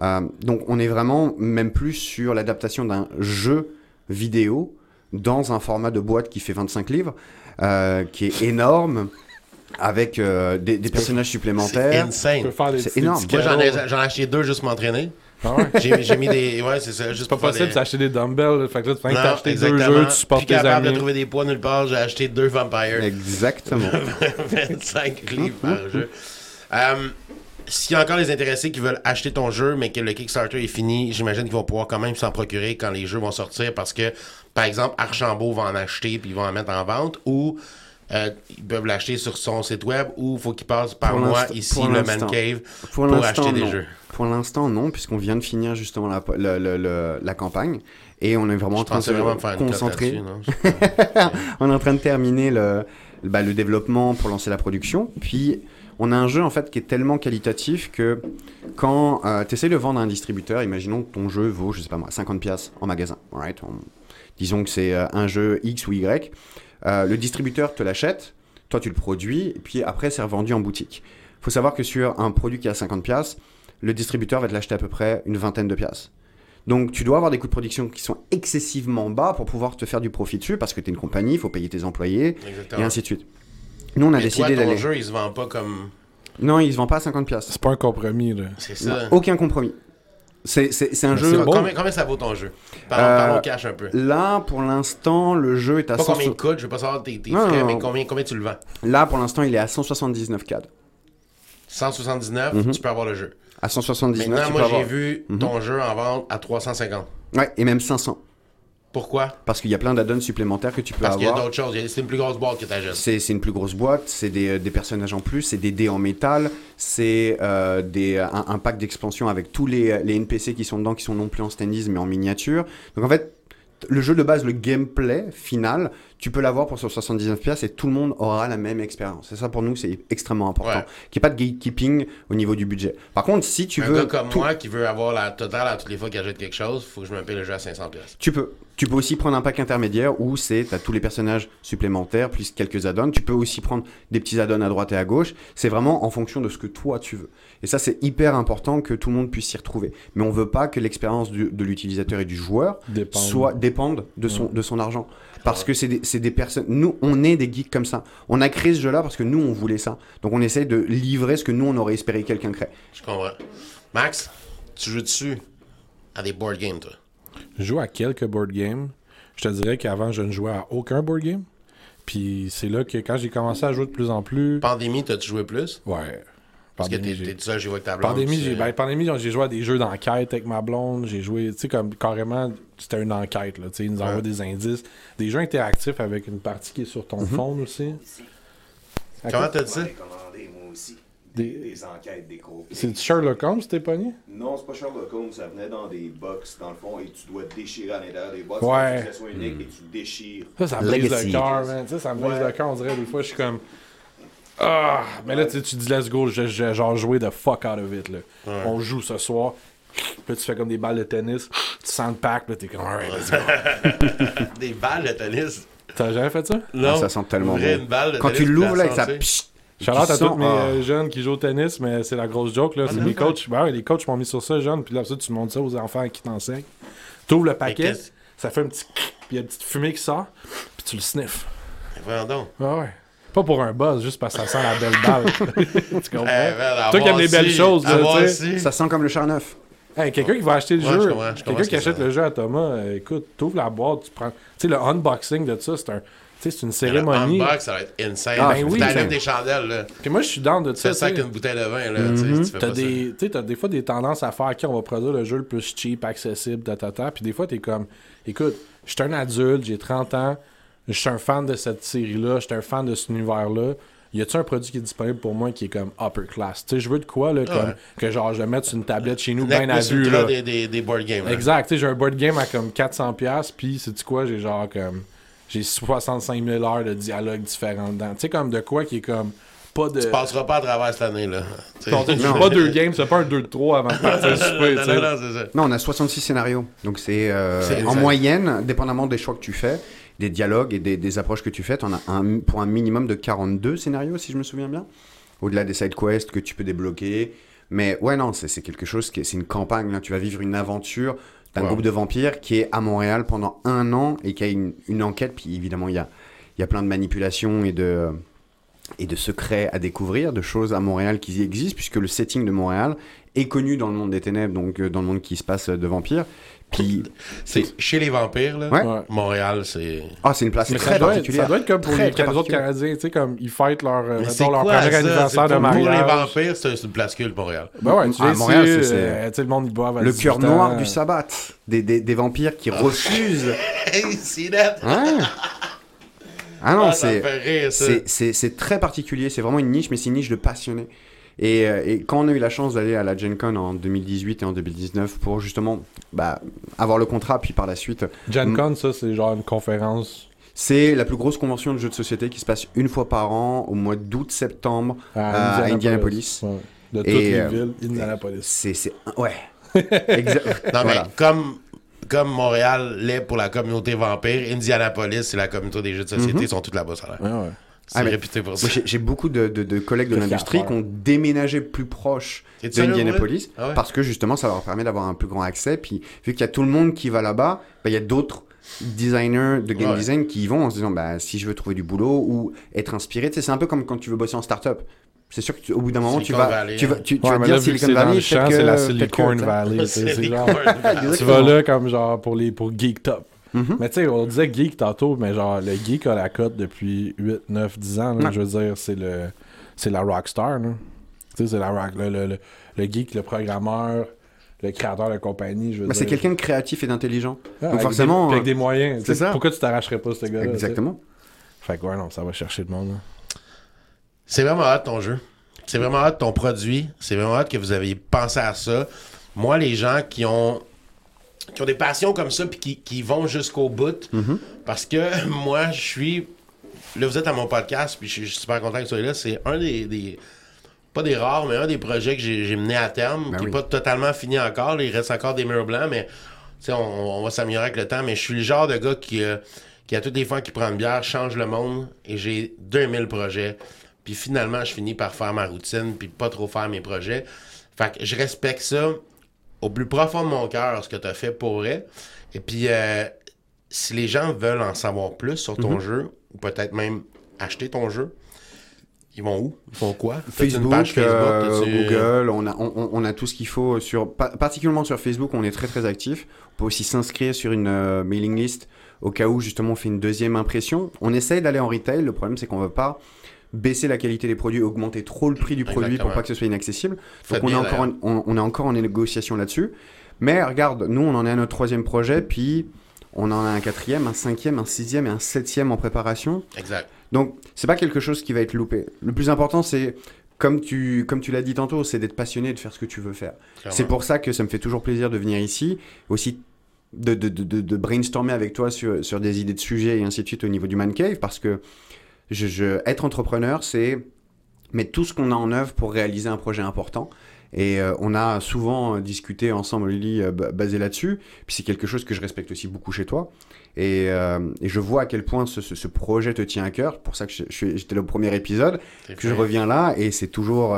Euh, donc on est vraiment même plus sur l'adaptation d'un jeu vidéo dans un format de boîte qui fait 25 livres, euh, qui est énorme, avec euh, des, des personnages C'est supplémentaires. Tu insane. peux des C'est énorme. Moi, j'en ai, acheté deux juste pour m'entraîner. Ah ouais? J'ai mis des. Ouais, c'est ça. Juste C'est pas possible des- d'acheter des dumbbells, là. fait que là, tu Non, t'acheter deux exactement. jeux, tu supportes capable de trouver des poids nulle part, j'ai acheté deux Vampires. Exactement. 25 livres par jeu. Euh, S'il y a encore des intéressés qui veulent acheter ton jeu, mais que le Kickstarter est fini, j'imagine qu'ils vont pouvoir quand même s'en procurer quand les jeux vont sortir parce que, par exemple, Archambault va en acheter puis ils vont en mettre en vente ou euh, ils peuvent l'acheter sur son site web ou faut qu'ils passent par Pour moi ici, le Man. Cave, Pour, acheter des jeux. Pour l'instant, non, puisqu'on vient de finir justement la, la, la- la- la campagne et on est vraiment en Je train de se concentrer. On est en train de terminer le, bah, le développement pour lancer la production. Puis, on a un jeu en fait qui est tellement qualitatif que quand tu essaies de vendre à un distributeur, imaginons que ton jeu vaut, je sais pas moi, 50 pièces en magasin. alright On- disons que c'est euh, un jeu X ou Y, euh, le distributeur te l'achète, toi tu le produis, et puis après c'est revendu en boutique. Il faut savoir que sur un produit qui a 50 pièces, le distributeur va te l'acheter à peu près une vingtaine de pièces. Donc tu dois avoir des coûts de production qui sont excessivement bas pour pouvoir te faire du profit dessus parce que tu es une compagnie, il faut payer tes employés Exactement. et ainsi de suite. Nous on a Mais décidé d'aller. jeu, il se vend pas comme. Non, ils se vendent pas à 50 pièces. C'est pas un compromis, là. C'est ça. Aucun compromis. C'est c'est- c'est un Mais jeu. c'est bon. Combien, combien ça vaut ton jeu? Parlons, Euh, parlons cash un peu. Là, pour l'instant, le jeu est à Pas 100 combien il coûte, je veux pas savoir tes, tes Non, frais, non, mais combien, combien tu le vends? Là, pour l'instant, il est à 179 CAD. 179, Mhm. tu peux avoir le jeu. À 179, Maintenant, tu moi, peux j'ai avoir- vu Mhm. ton jeu en vente à 350. Ouais, et même 500. Pourquoi? Parce qu'il y a plein d'add-ons supplémentaires que tu peux Parce qu'il y a avoir. d'autres choses. C'est une plus grosse boîte que ta juste. C'est une plus grosse boîte, c'est des, euh, des personnages en plus, c'est des dés en métal, c'est euh, des- un, un pack d'expansion avec tous les, les NPC qui sont dedans, qui sont non plus en standees mais en miniature. Donc en fait, le jeu de base, le gameplay final, tu peux l'avoir pour sur 79 pièces et tout le monde aura la même expérience. Et ça pour nous, c'est extrêmement important. Ouais. Qu'il n'y ait pas de gatekeeping au niveau du budget. Par contre, si tu un veux... gars comme tout- moi qui veut avoir la totale à toutes les fois qu'il achète quelque chose, faut que je me paye le jeu à 500 pièces. Tu peux. Tu peux aussi prendre un pack intermédiaire où c'est t'as tous les personnages supplémentaires plus quelques add-ons. Tu peux aussi prendre des petits add-ons à droite et à gauche. C'est vraiment en fonction de ce que toi tu veux. Et ça c'est hyper important que tout le monde puisse s'y retrouver. Mais on veut pas que l'expérience de l'utilisateur et du joueur Dépend. soit dépende de son de son argent. Parce que c'est des, c'est des personnes. Nous, on est des geeks comme ça. On a créé ce jeu-là parce que nous, on voulait ça. Donc, on essaye de livrer ce que nous, on aurait espéré que quelqu'un crée. Je comprends. Max, tu joues dessus à des board games, toi? Je joue à quelques board games. Je te dirais qu'avant, je ne jouais à aucun board game. Puis c'est là que quand j'ai commencé à jouer de plus en plus. Pandémie, t'as-tu joué plus? Ouais. Parce que Pandémie, t'es tout seul, j'ai joué avec ta blonde. Pandémie, j'ai ben, pandémie, j'ai joué à des jeux d'enquête avec ma blonde. J'ai joué, tu sais, comme carrément, c'était une enquête. Là, tu sais, ils nous envoient Ouais. des indices. Des jeux interactifs avec une partie qui est sur ton Mhm. phone aussi. Comment t'as dit ça? J'en ai commandé, moi aussi. Des- Des, enquêtes, des cours. C'est du Sherlock Holmes, t'es pogné? Non, c'est pas Sherlock Holmes, ça venait dans des box, dans le fond, et tu dois déchirer à l'intérieur des box. Ouais. Ça soit unique et tu déchires. Ça, ça me brise le cœur, man. Tu sais, ça me brise Ouais. le cœur. On dirait des fois, je suis comme. Ah! Mais là, tu sais, tu dis, let's go, je- je- genre jouer de fuck out of it. Là. On joue ce soir. Puis tu fais comme des balles de tennis. Tu sens le pack, puis là, t'es comme, alright, let's go. Des balles de tennis? T'as jamais fait ça? Non. ça sent tellement Ouvrir bon. une balle de Quand tennis, tu l'ouvres, là, ça. tu à tous mes ah. euh, jeunes qui jouent au tennis, mais c'est la grosse joke. là. C'est les coachs. Ben ouais, les coachs m'ont mis sur ça, jeunes. Puis là, ça, tu montres ça aux enfants qui t'enseignent. Tu ouvres le paquet, ça fait un petit. Puis il y a une petite fumée qui sort, puis tu le sniffes. Voyons donc. Ah ouais. Pas pour un buzz, juste parce que ça sent la belle balle. tu comprends? Eh, man, Toi qui aimes les belles choses, là, avoir tu sais. si. Ça sent comme le char neuf. Hey, quelqu'un qui va acheter le Ouais, jeu, quelqu'un qui achète ça- le jeu à Thomas, euh, écoute, t'ouvres la boîte, tu prends. Tu sais, le unboxing de ça, c'est un. Tu sais, c'est une Le cérémonie. unbox, ça va être insane. Ah, ben oui, des chandelles, là. Puis moi, je suis down de ça. fais ça tu sais. avec une bouteille de vin, là. tu Mhm. pas ça. des, tu sais, t'as des fois des tendances à faire, OK, on va produire le jeu le plus cheap, accessible, tatata. Puis des fois, t'es comme, écoute, je suis un adulte, j'ai 30 ans, je suis un fan de cette série-là, je suis un fan de cet univers-là. Y a-tu un produit qui est disponible pour moi qui est comme upper class? Tu sais, je veux de quoi, là, comme, Ouais. que genre, je le mette sur une tablette chez nous, bien à vue, là. des, des, des board games. là. Exact, tu sais, j'ai un board game à comme 400$, puis c'est quoi, j'ai genre comme, j'ai 65 000 heures de dialogue différents dedans. Tu sais, comme de quoi qui est comme, pas de. Tu passeras pas à travers cette année, là. Tu sais. Non, tu joues pas deux games, c'est pas un 2 de 3 avant de partir souper, Non, non, non, c'est ça. Non, on a 66 scénarios. Donc c'est euh, C'est en exact. moyenne, dépendamment des choix que tu fais, des dialogues et des, des approches que tu fais, tu en as un, pour un minimum de 42 scénarios, si je me souviens bien. Au-delà des side quests que tu peux débloquer. Mais ouais, non, c'est quelque chose qui est, c'est une campagne. Là. Tu vas vivre une aventure d'un Wow. groupe de vampires qui est à Montréal pendant un an et qui a une, une enquête. Puis évidemment, il y a, il y a plein de manipulations et de, et de secrets à découvrir, de choses à Montréal qui existent, puisque le setting de Montréal est connu dans le monde des ténèbres, donc euh, dans le monde qui se passe de vampires. Puis, C'est chez les vampires, là. Ouais. Montréal, c'est. ah, c'est une place Mais ça très être, particulière. ça doit être comme pour Très, les, très les autres. Canadiens, tu sais, comme ils fêtent leur, euh, mettons, c'est leur premier anniversaire C'est de mariage. pour les vampires, c'est c'est une place culte, Montréal. Ben ouais, tu À Montréal, c'est- c'est- euh, le monde Le 18 cœur noir du sabbat. Des, des, des vampires qui refusent. Hey, see that? Ouais. Ah non, Ah, c'est. C'est- C'est c'est très particulier, c'est vraiment une niche, mais c'est une niche de passionnés. Et, euh, et quand on a eu la chance d'aller à la Gen Con en 2018 et en 2019 pour justement bah, avoir le contrat, puis par la suite, Gen Con, ça, c'est genre une conférence c'est la plus grosse convention de jeux de société qui se passe une fois par an au mois d'août-septembre. à, À Indianapolis. Ouais. De toutes Et, les euh, villes, Indianapolis. C'est. c'est- Ouais. Exact. Non, Voilà. mais comme comme Montréal l'est pour la communauté vampire, Indianapolis, c'est la communauté des jeux de société, ils sont tous là-bas, ça a l'air. Ouais, ouais. C'est Ah, mais- réputé pour ça. J'ai beaucoup de, de- de collègues de l'industrie qui ont déménagé plus proche d'Indianapolis? Ah ouais? parce que justement ça leur permet d'avoir un plus grand accès. Puis vu qu'il y a tout le monde qui va là-bas, bah, il y a d'autres designers de game Ouais. design qui y vont en se disant bah, si je veux trouver du boulot ou être inspiré. Tu sais, C'est un peu comme quand tu veux bosser en start-up. C'est sûr qu'au bout d'un moment, tu Silicon vas, Valley, tu vas, hein. tu, tu Ouais, vas dire là, vu que Silicon Valley, c'est la Silicon. Valley. tu vas là comme genre pour les pour Geek Top. Mhm. Mais tu sais, on disait geek tantôt, mais genre le geek a la cote depuis 8, 9, 10 ans. là. Je veux dire, c'est le c'est la rockstar. là. Tu sais, c'est la rock. Le, le, le- le geek, le programmeur, le créateur de compagnie. Je veux Bah, c'est quelqu'un de créatif et d'intelligent. Ah, Donc avec forcément, Des, avec euh, des moyens. c'est ça. Pourquoi tu t'arracherais pas ce gars-là? Exactement. Fait que ouais, non, ça va chercher le monde. C'est vraiment hot ton jeu. C'est vraiment hot ton produit. C'est vraiment hot que vous avez pensé à ça. Moi, les gens qui ont qui ont des passions comme ça puis qui, qui vont jusqu'au bout, parce que moi, je suis. Là, vous êtes à mon podcast, puis je suis super content que vous soyez là. C'est un des, des- Pas des rares, mais un des projets que j'ai mené à terme, Ben qui n'est oui. pas totalement fini encore. là, il reste encore des murs blancs, mais on, on va s'améliorer avec le temps. Mais je suis le genre de gars qui, euh, qui à toutes les fois qu'il prend une bière, change le monde. Et j'ai 2000 projets. Puis finalement, je finis par faire ma routine, puis pas trop faire mes projets. Fait que je respecte ça au plus profond de mon cœur, ce que tu as fait pour vrai. Et puis, euh, si les gens veulent en savoir plus sur ton jeu, ou peut-être même acheter ton jeu, ils vont où? Ils font quoi? Une Facebook, page euh, Google, on a, on, on a tout ce qu'il faut sur, pa- particulièrement sur Facebook, on est très très actif. On peut aussi s'inscrire sur une euh, mailing list au cas où justement on fait une deuxième impression. On essaye d'aller en retail. Le problème c'est qu'on veut pas baisser la qualité des produits, augmenter trop le prix du produit Exactement. pour pas que ce soit inaccessible. Donc on est encore en, on, on est encore en négociation là-dessus. Mais regarde, nous on en est à notre troisième projet, puis on en a un quatrième, un cinquième, un sixième et un septième en préparation. Exact. Donc, c'est pas quelque chose qui va être loupé. Le plus important, c'est, comme tu, comme tu l'as dit tantôt, c'est d'être passionné et de faire ce que tu veux faire. C'est pour ça que ça me fait toujours plaisir de venir ici, aussi de, de, de, de- de brainstormer avec toi sur, sur des idées de sujets et ainsi de suite au niveau du Man Cave, parce que je, je- être entrepreneur, c'est mettre tout ce qu'on a en œuvre pour réaliser un projet important. Et euh, on a souvent euh, discuté ensemble, Lily, euh, ba- basé là-dessus. Puis c'est quelque chose que je respecte aussi beaucoup chez toi. Et, euh, et je vois à quel point ce, ce- ce projet te tient à cœur. C'est pour ça que j'étais là au premier épisode, que je reviens là. Et c'est toujours,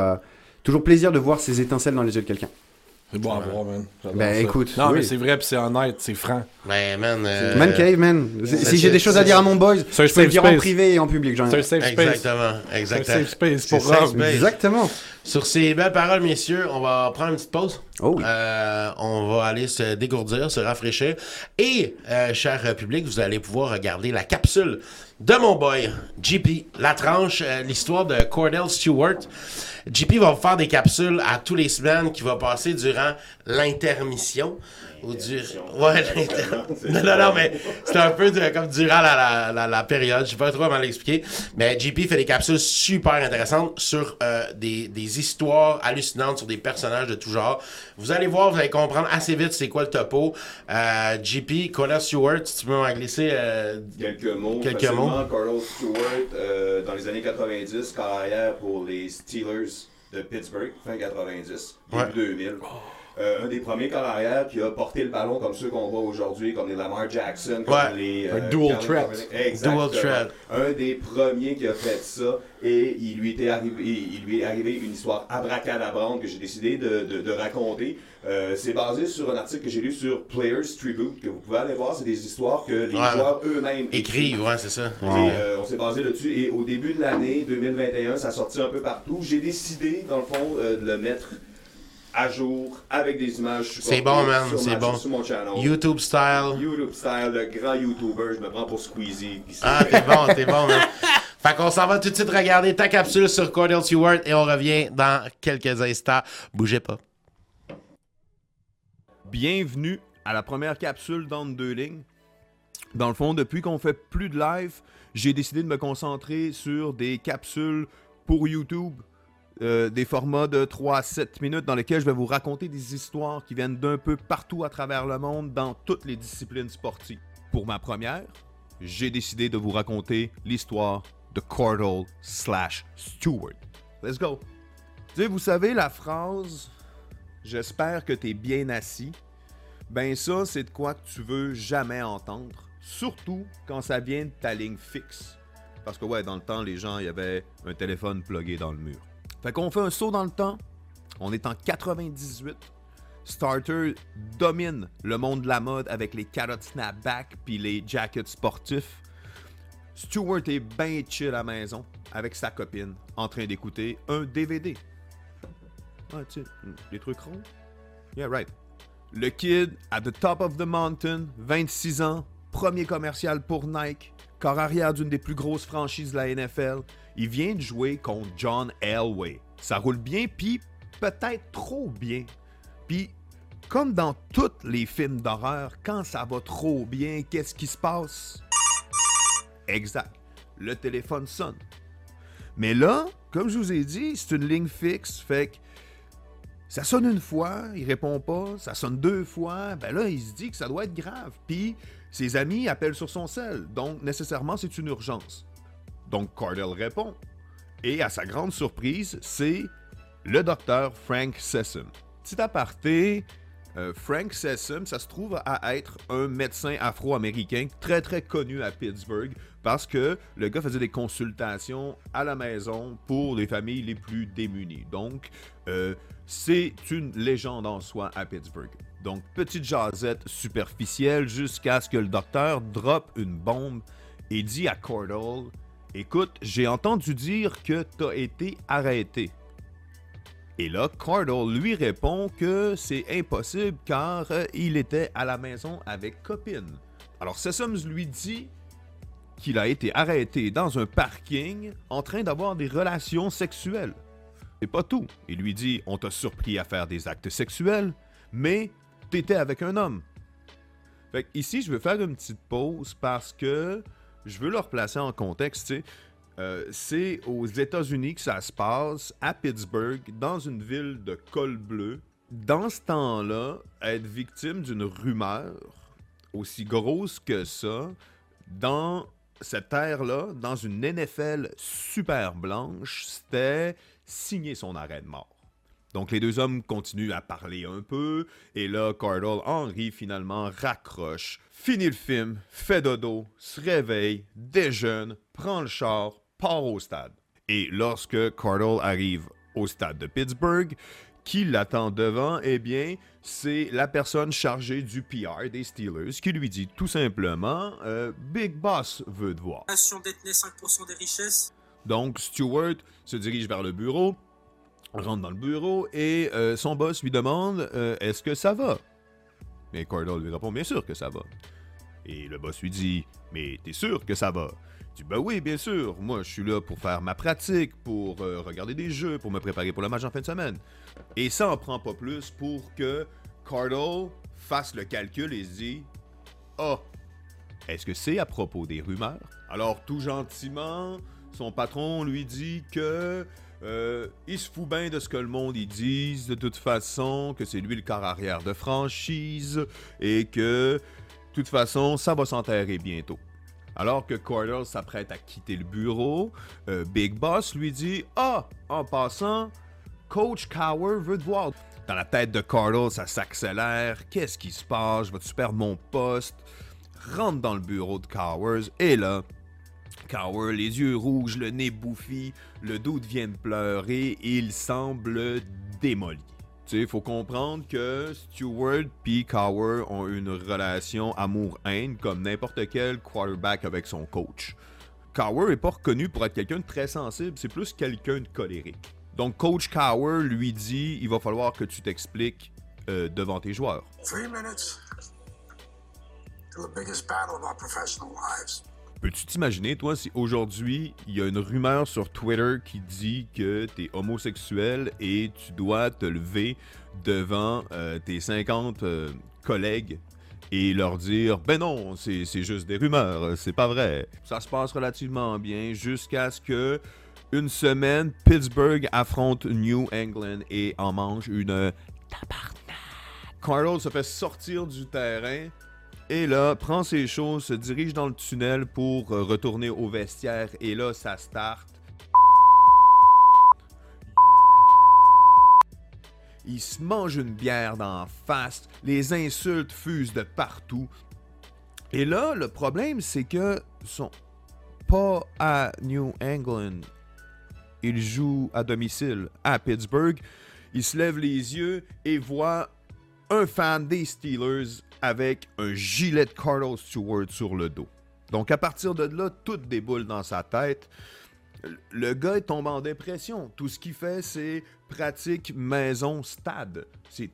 toujours plaisir de voir ces étincelles dans les yeux de quelqu'un. C'est bon à voir, man. J'adore Ben, ça. écoute, Non, oui. mais c'est vrai, puis c'est honnête, c'est franc. Ben, man. euh, Man cave, man. Si- j'ai des choses à dire à mon boys, c'est dire en privé et en public. j'en ai- C'est un safe space. Exactement. C'est un Exactement. safe space C'est pour safe Rob. space. Exactement. Sur ces belles paroles, messieurs, on va prendre une petite pause. Oh oui. Euh, on va aller se dégourdir, se rafraîchir. Et, euh, cher euh, public, vous allez pouvoir regarder la capsule de mon boy, JP. La tranche, euh, l'histoire de Cordell Stewart. JP va vous faire des capsules à tous les semaines qui va passer durant l'intermission. Ou du... Ouais, non, non, non, mais c'est un peu de- comme durant la, la, la, la période. Je sais pas trop comment l'expliquer. Mais JP fait des capsules super intéressantes sur euh, des, des histoires hallucinantes, sur des personnages de tout genre. Vous allez voir, vous allez comprendre assez vite c'est quoi le topo. Euh, JP, Connor Stewart, si tu peux m'en glisser. euh, Quelques mots. Quelques mots. Carlos Stewart, dans les années 90, carrière pour les Steelers de Pittsburgh, fin 90, début Ouais. 2000. Euh, un des premiers corps arrière qui a porté le ballon comme ceux qu'on voit aujourd'hui, comme les Lamar Jackson, comme Ouais. les... Un dual threat. Dual threat. Un des premiers qui a fait ça et il lui, était arrivé, il lui est arrivé une histoire abracadabrante que j'ai décidé de, de- de raconter. Euh, c'est basé sur un article que j'ai lu sur Players Tribute que vous pouvez aller voir. C'est des histoires que les Ouais. joueurs eux-mêmes écrivent, ouais, c'est ça. et euh, on s'est basé là-dessus. Et au début de l'année 2021, ça a sorti un peu partout. J'ai décidé, dans le fond, euh, de le mettre à jour avec des images. C'est bon, man, c'est bon. Sur mon channel. YouTube style. YouTube style, le grand YouTuber. Je me prends pour Squeezie. Ah, t'es bon, t'es bon, man. Fait qu'on s'en va tout de suite regarder ta capsule sur Cordell Stewart et on revient dans quelques instants. Bougez pas. Bienvenue à la première capsule dans deux lignes. Dans le fond, depuis qu'on fait plus de live, j'ai décidé de me concentrer sur des capsules pour YouTube, euh, des formats de 3 à 7 minutes dans lesquels je vais vous raconter des histoires qui viennent d'un peu partout à travers le monde dans toutes les disciplines sportives. Pour ma première, j'ai décidé de vous raconter l'histoire de Cordell slash Stewart. Let's go. Vous savez la phrase J'espère que tu es bien assis ben ça, c'est de quoi que tu veux jamais entendre. Surtout quand ça vient de ta ligne fixe. Parce que ouais, dans le temps, les gens, il y avait un téléphone plugué dans le mur. Fait qu'on fait un saut dans le temps. On est en 98. Starter domine le monde de la mode avec les carottes snapback puis les jackets sportifs. Stewart est bien chill à la maison avec sa copine en train d'écouter un DVD. Ah, tu les trucs ronds? Yeah, right. Le kid, at the top of the mountain, 26 ans, premier commercial pour Nike, corps arrière d'une des plus grosses franchises de la NFL. Il vient de jouer contre John Elway. Ça roule bien, puis peut-être trop bien. Puis, comme dans tous les films d'horreur, quand ça va trop bien, qu'est-ce qui se passe? Exact. Le téléphone sonne. Mais là, comme je vous ai dit, c'est une ligne fixe, fait que ça sonne une fois, il répond pas, ça sonne deux fois, ben là, il se dit que ça doit être grave. Puis ses amis appellent sur son sel, donc nécessairement c'est une urgence. Donc Cardell répond. Et à sa grande surprise, c'est le docteur Frank Sessom. Petit aparté, euh, Frank Sessom, ça se trouve à être un médecin afro-américain très très connu à Pittsburgh parce que le gars faisait des consultations à la maison pour les familles les plus démunies. Donc, euh, c'est une légende en soi à Pittsburgh. Donc, petite jasette superficielle jusqu'à ce que le docteur drop une bombe et dit à Cordell Écoute, j'ai entendu dire que t'as été arrêté. Et là, Cardle lui répond que c'est impossible car euh, il était à la maison avec copine. Alors Sessoms lui dit qu'il a été arrêté dans un parking en train d'avoir des relations sexuelles. C'est pas tout. Il lui dit on t'a surpris à faire des actes sexuels, mais t'étais avec un homme. Fait ici, je veux faire une petite pause parce que je veux le replacer en contexte. tu sais. Euh, c'est aux États-Unis que ça se passe, à Pittsburgh, dans une ville de col bleu. Dans ce temps-là, être victime d'une rumeur aussi grosse que ça, dans cette ère-là, dans une NFL super blanche, c'était signer son arrêt de mort. Donc les deux hommes continuent à parler un peu, et là, Cardle Henry finalement raccroche, finit le film, fait dodo, se réveille, déjeune, prend le char, part au stade. Et lorsque Cardle arrive au stade de Pittsburgh, qui l'attend devant, eh bien, c'est la personne chargée du PR des Steelers qui lui dit tout simplement euh, Big Boss veut te voir. nation détenait 5% des richesses. Donc, Stewart se dirige vers le bureau, rentre dans le bureau et euh, son boss lui demande euh, Est-ce que ça va? Mais Cardle lui répond Bien sûr que ça va. Et le boss lui dit Mais t'es sûr que ça va? Il dit Ben oui, bien sûr. Moi, je suis là pour faire ma pratique, pour euh, regarder des jeux, pour me préparer pour le match en fin de semaine. Et ça en prend pas plus pour que Cardle fasse le calcul et se dit Ah, est-ce que c'est à propos des rumeurs? Alors, tout gentiment, son patron lui dit que euh, il se fout bien de ce que le monde y dise, de toute façon, que c'est lui le quart arrière de franchise et que, de toute façon, ça va s'enterrer bientôt. Alors que Cordell s'apprête à quitter le bureau, euh, Big Boss lui dit Ah, en passant, Coach Cower veut te voir. Dans la tête de Cardle, ça s'accélère. Qu'est-ce qui se passe? Je vais-tu perdre mon poste? Rentre dans le bureau de Cowers et là, Cower, les yeux rouges, le nez bouffi, le doute vient pleurer et il semble démoli. Sais, faut comprendre que Stewart et Cower ont une relation amour-haine comme n'importe quel quarterback avec son coach. Cower est pas reconnu pour être quelqu'un de très sensible, c'est plus quelqu'un de colérique. Donc coach Cower lui dit il va falloir que tu t'expliques euh, devant tes joueurs. Three minutes to the biggest battle of our professional lives. Peux-tu t'imaginer, toi, si aujourd'hui, il y a une rumeur sur Twitter qui dit que t'es homosexuel et tu dois te lever devant euh, tes 50 euh, collègues et leur dire Ben non, c'est juste des rumeurs, c'est pas vrai. Ça se passe relativement bien jusqu'à ce que, une semaine, Pittsburgh affronte New England et en mange une tabarnak. Cardle se fait sortir du terrain et là, prend ses choses, se dirige dans le tunnel pour euh, retourner au vestiaire. Et là, ça start. il se mange une bière d'en face, les insultes fusent de partout. Et là, le problème, c'est que sont pas à New England. Il joue à domicile à Pittsburgh. Il se lève les yeux et voit un fan des Steelers avec un gilet de Carlos Stewart sur le dos. Donc à partir de là, tout déboule dans sa tête. Le gars tombe en dépression. Tout ce qu'il fait, c'est pratique maison stade. C'est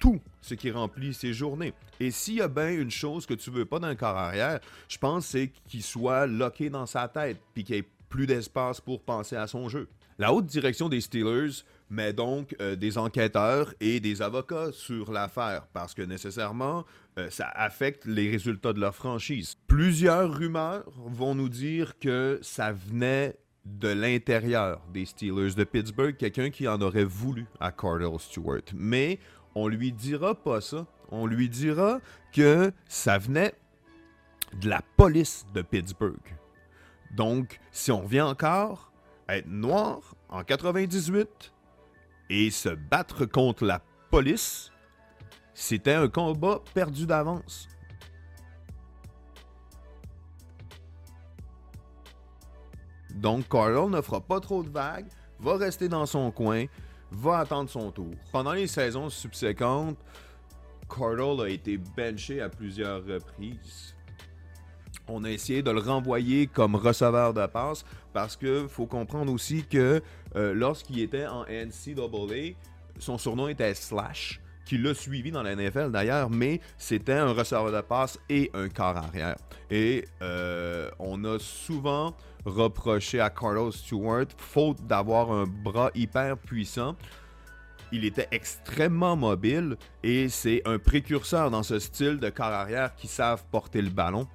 tout ce qui remplit ses journées. Et s'il y a bien une chose que tu veux pas dans le corps arrière, je pense c'est qu'il soit locké dans sa tête, puis qu'il ait plus d'espace pour penser à son jeu. La haute direction des Steelers met donc euh, des enquêteurs et des avocats sur l'affaire parce que nécessairement euh, ça affecte les résultats de leur franchise. Plusieurs rumeurs vont nous dire que ça venait de l'intérieur des Steelers de Pittsburgh, quelqu'un qui en aurait voulu à Cardell Stewart. Mais on lui dira pas ça. On lui dira que ça venait de la police de Pittsburgh. Donc, si on revient encore, être noir en 98 et se battre contre la police, c'était un combat perdu d'avance. Donc, Carl ne fera pas trop de vagues, va rester dans son coin, va attendre son tour. Pendant les saisons subséquentes, Cardle a été benché à plusieurs reprises. On a essayé de le renvoyer comme receveur de passe parce que faut comprendre aussi que euh, lorsqu'il était en NCAA, son surnom était Slash, qui l'a suivi dans la NFL d'ailleurs, mais c'était un receveur de passe et un quart arrière. Et euh, on a souvent reproché à Carlos Stewart, faute d'avoir un bras hyper puissant, il était extrêmement mobile et c'est un précurseur dans ce style de quart arrière qui savent porter le ballon.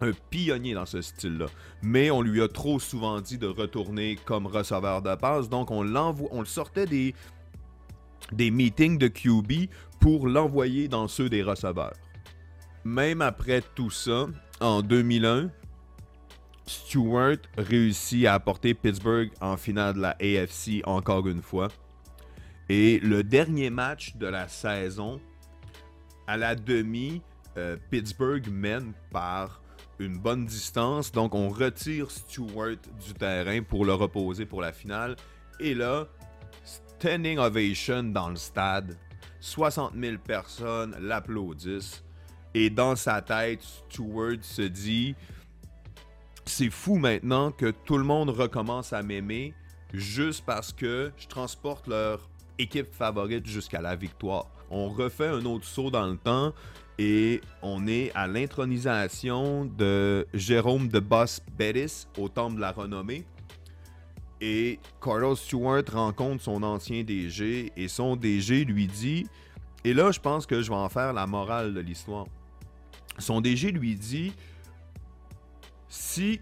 Un pionnier dans ce style-là. Mais on lui a trop souvent dit de retourner comme receveur de passe. Donc on, on le sortait des, des meetings de QB pour l'envoyer dans ceux des receveurs. Même après tout ça, en 2001, Stewart réussit à apporter Pittsburgh en finale de la AFC encore une fois. Et le dernier match de la saison, à la demi, euh, Pittsburgh mène par une bonne distance. Donc on retire Stewart du terrain pour le reposer pour la finale. Et là, standing ovation dans le stade. 60 000 personnes l'applaudissent. Et dans sa tête, Stewart se dit c'est fou maintenant que tout le monde recommence à m'aimer juste parce que je transporte leur équipe favorite jusqu'à la victoire. On refait un autre saut dans le temps et on est à l'intronisation de Jérôme de Boss Bettis au temple de la renommée. Et Carlos Stewart rencontre son ancien DG et son DG lui dit, et là je pense que je vais en faire la morale de l'histoire. Son DG lui dit, si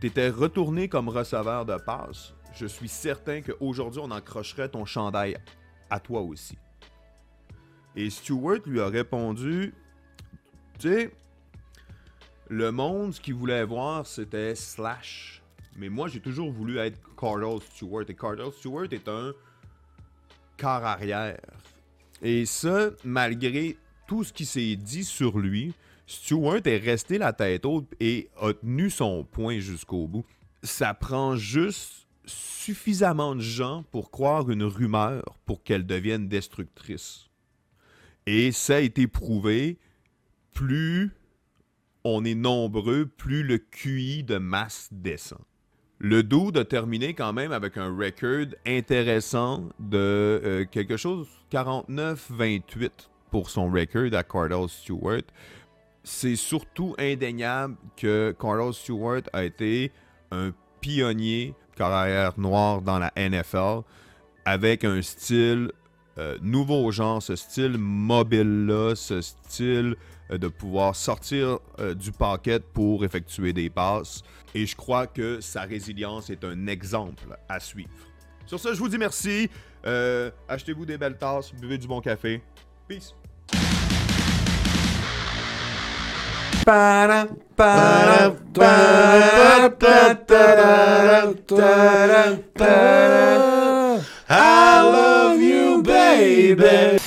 tu étais retourné comme receveur de passe, je suis certain qu'aujourd'hui, on accrocherait ton chandail à toi aussi. Et Stewart lui a répondu Le monde, ce qu'il voulait voir, c'était Slash. Mais moi, j'ai toujours voulu être Cardell Stewart. Et Cardell Stewart est un quart arrière. Et ça, malgré tout ce qui s'est dit sur lui, Stewart est resté la tête haute et a tenu son point jusqu'au bout. Ça prend juste suffisamment de gens pour croire une rumeur pour qu'elle devienne destructrice. Et ça a été prouvé, plus on est nombreux, plus le QI de masse descend. Le Dude a terminé quand même avec un record intéressant de euh, quelque chose 49-28 pour son record à Cardell Stewart c'est surtout indéniable que Carlos Stewart a été un pionnier carrière noire dans la NFL avec un style euh, nouveau genre, ce style mobile-là, ce style de pouvoir sortir euh, du paquet pour effectuer des passes. Et je crois que sa résilience est un exemple à suivre. Sur ce, je vous dis merci. Achetez-vous des belles tasses, buvez du bon café. Peace. I love you, baby.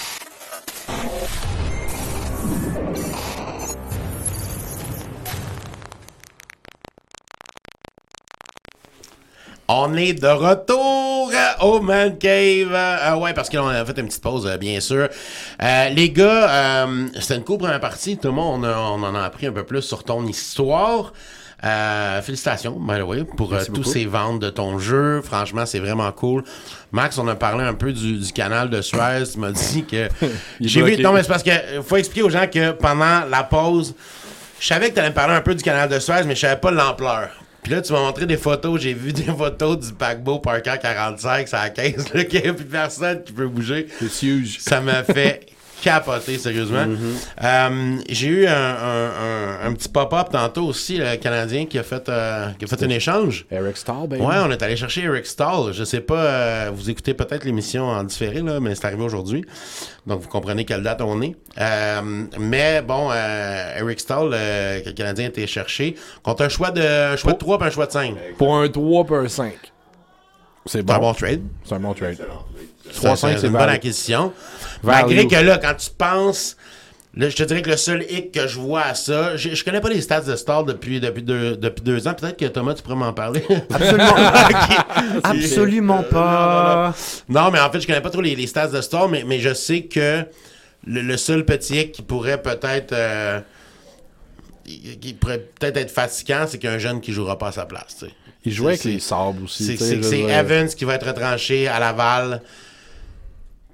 On est de retour au Man Cave. Euh, ouais, parce qu'on a fait une petite pause, euh, bien sûr. Euh, les gars, euh, c'était une cool première partie. Tout le monde, on, a- on en a appris un peu plus sur ton histoire. Euh, félicitations, by the way, pour tous ces ventes de ton jeu. Franchement, c'est vraiment cool. Max, on a parlé un peu du, du canal de Suez. Tu m'as dit que. J'ai vu. Non, mais c'est parce que faut expliquer aux gens que pendant la pause, je savais que tu allais me parler un peu du canal de Suez, mais je savais pas l'ampleur. Puis là, tu m'as montré des photos. J'ai vu des photos du paquebot Parker 45 sur la caisse, là, qu'il n'y a plus personne qui peut bouger. C'est huge. Ça m'a fait capoter, sérieusement. Euh, J'ai eu un, un- un- un petit pop-up tantôt aussi, le Canadien, qui a fait, euh, qui a fait un échange. Eric Stahl, baby. Ouais, on est allé chercher Eric Stahl. Je sais pas, euh, vous écoutez peut-être l'émission en différé, là, mais c'est arrivé aujourd'hui. Donc, vous comprenez quelle date on est. Euh, mais bon, euh, Eric Stahl, euh, le Canadien a été cherché, contre un choix de, un choix de 3 et un choix de 5. Pour un 3 pour un 5. C'est C'est un bon. bon trade. C'est un bon trade. Excellent. Ça, 3-5, c'est une bonne acquisition. Malgré que là, quand tu penses, là, je te dirais que le seul hic que je vois à ça, je, je connais pas les stats de Stall depuis, depuis, deux, depuis deux ans. Peut-être que Thomas, tu pourrais m'en parler. Absolument, Ok. absolument pas. Non, mais en fait, je connais pas trop les, les stats de Stall, mais, mais je sais que le, le seul petit hic qui pourrait peut-être. euh, qui pourrait peut-être être fatigant, c'est qu'il y a un jeune qui jouera pas à sa place. Il jouait avec les sabres aussi. C'est. Evans qui va être retranché à Laval.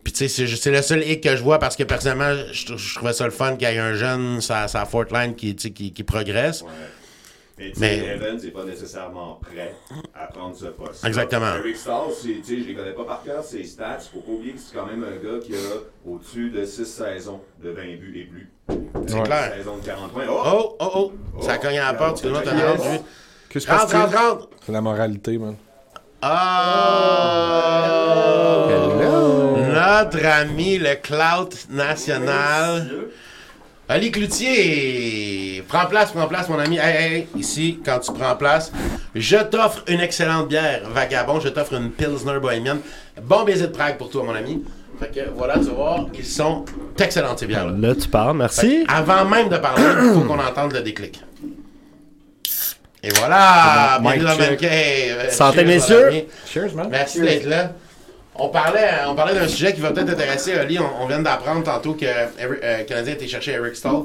Puis tu sais, c'est- le seul hic que je vois parce que personnellement, je, je trouvais ça le fun qu'il y ait un jeune, sa, sa fourth line qui, tu sais, qui, qui progresse. Ouais. Mais, tu sais, Mais- Evans n'est pas nécessairement prêt à prendre ce poste. Exactement. Eric Stahl, c'est- tu sais, je les connais pas par cœur, ses stats. Faut pas oublier que c'est quand même un gars qui a au-dessus de 6 saisons de 20 buts et plus. C'est Ouais. clair. Saison de 40 points. Oh! Oh, oh, oh! Ça cogne à la porte, excuse-moi, t'en as rendu. Que se Rentre, passe-t-il? rentre, rentre! C'est la moralité, man. Oh! Notre ami, le clout national. Ali Cloutier, prends place, prends place, mon ami. Hey, hey, ici, quand tu prends place, je t'offre une excellente bière, vagabond. Je t'offre une Pilsner bohémienne. Bon baiser de Prague pour toi, mon ami. Fait que voilà, tu vas voir, ils sont excellentes, ces bières-là. Là, tu parles, merci. Avant même de parler, il faut qu'on entende le déclic. Et voilà, bienvenue dans Cave. Santé, messieurs. Cheers, man. Merci d'être là. On parlait, on parlait d'un sujet qui va peut-être intéresser Oli. On, on vient d'apprendre tantôt que Eric- euh, Canadien était chercher Eric Stahl.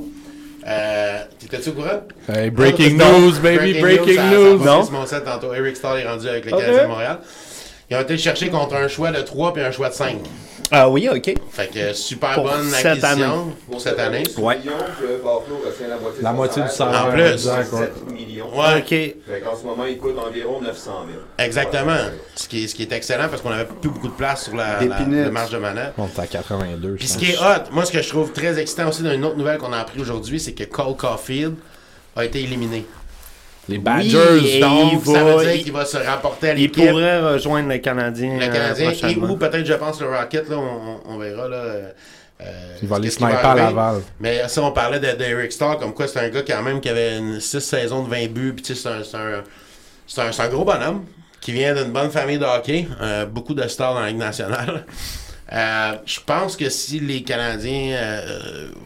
Euh, T'étais-tu au courant? Hey, breaking Non, news, baby, breaking ça- news. Ça, Non. ça, mon set tantôt. Eric Stahl est rendu avec le Ok. Canadien de Montréal. Ils ont été le chercher contre un choix de 3 puis un choix de 5. Ah oui, ok. Fait que super Pour bonne cette acquisition année. pour cette année. Ouais. la moitié, du salaire. En plus. exact, ouais. 7 millions. Ouais, Ok. Fait qu'en ce moment, il coûte environ 900 000. exactement. Ce qui, est, ce qui est excellent parce qu'on avait plus beaucoup de place sur la, marge de manette. On est à 82, je Puis ce qui est hot, moi ce que je trouve très excitant aussi d'une autre nouvelle qu'on a appris aujourd'hui, c'est que Cole Caulfield a été éliminé. Les Oui, Badgers, et Donc il ça veut dire il- qu'il va se rapporter à Il l'équipe. pourrait rejoindre les Canadiens. Le euh, Canadien et ou peut-être je pense le Rocket, là, on, verra là. euh, euh, Il va aller sniper à. Laval. Mais ça, on parlait de- d'Eric Starr, comme quoi c'est un gars quand même qui avait 6 saisons de 20 buts, puis c'est un, un, un, gros bonhomme qui vient d'une bonne famille de hockey, euh, beaucoup de stars dans la Ligue nationale. Euh, je pense que si les Canadiens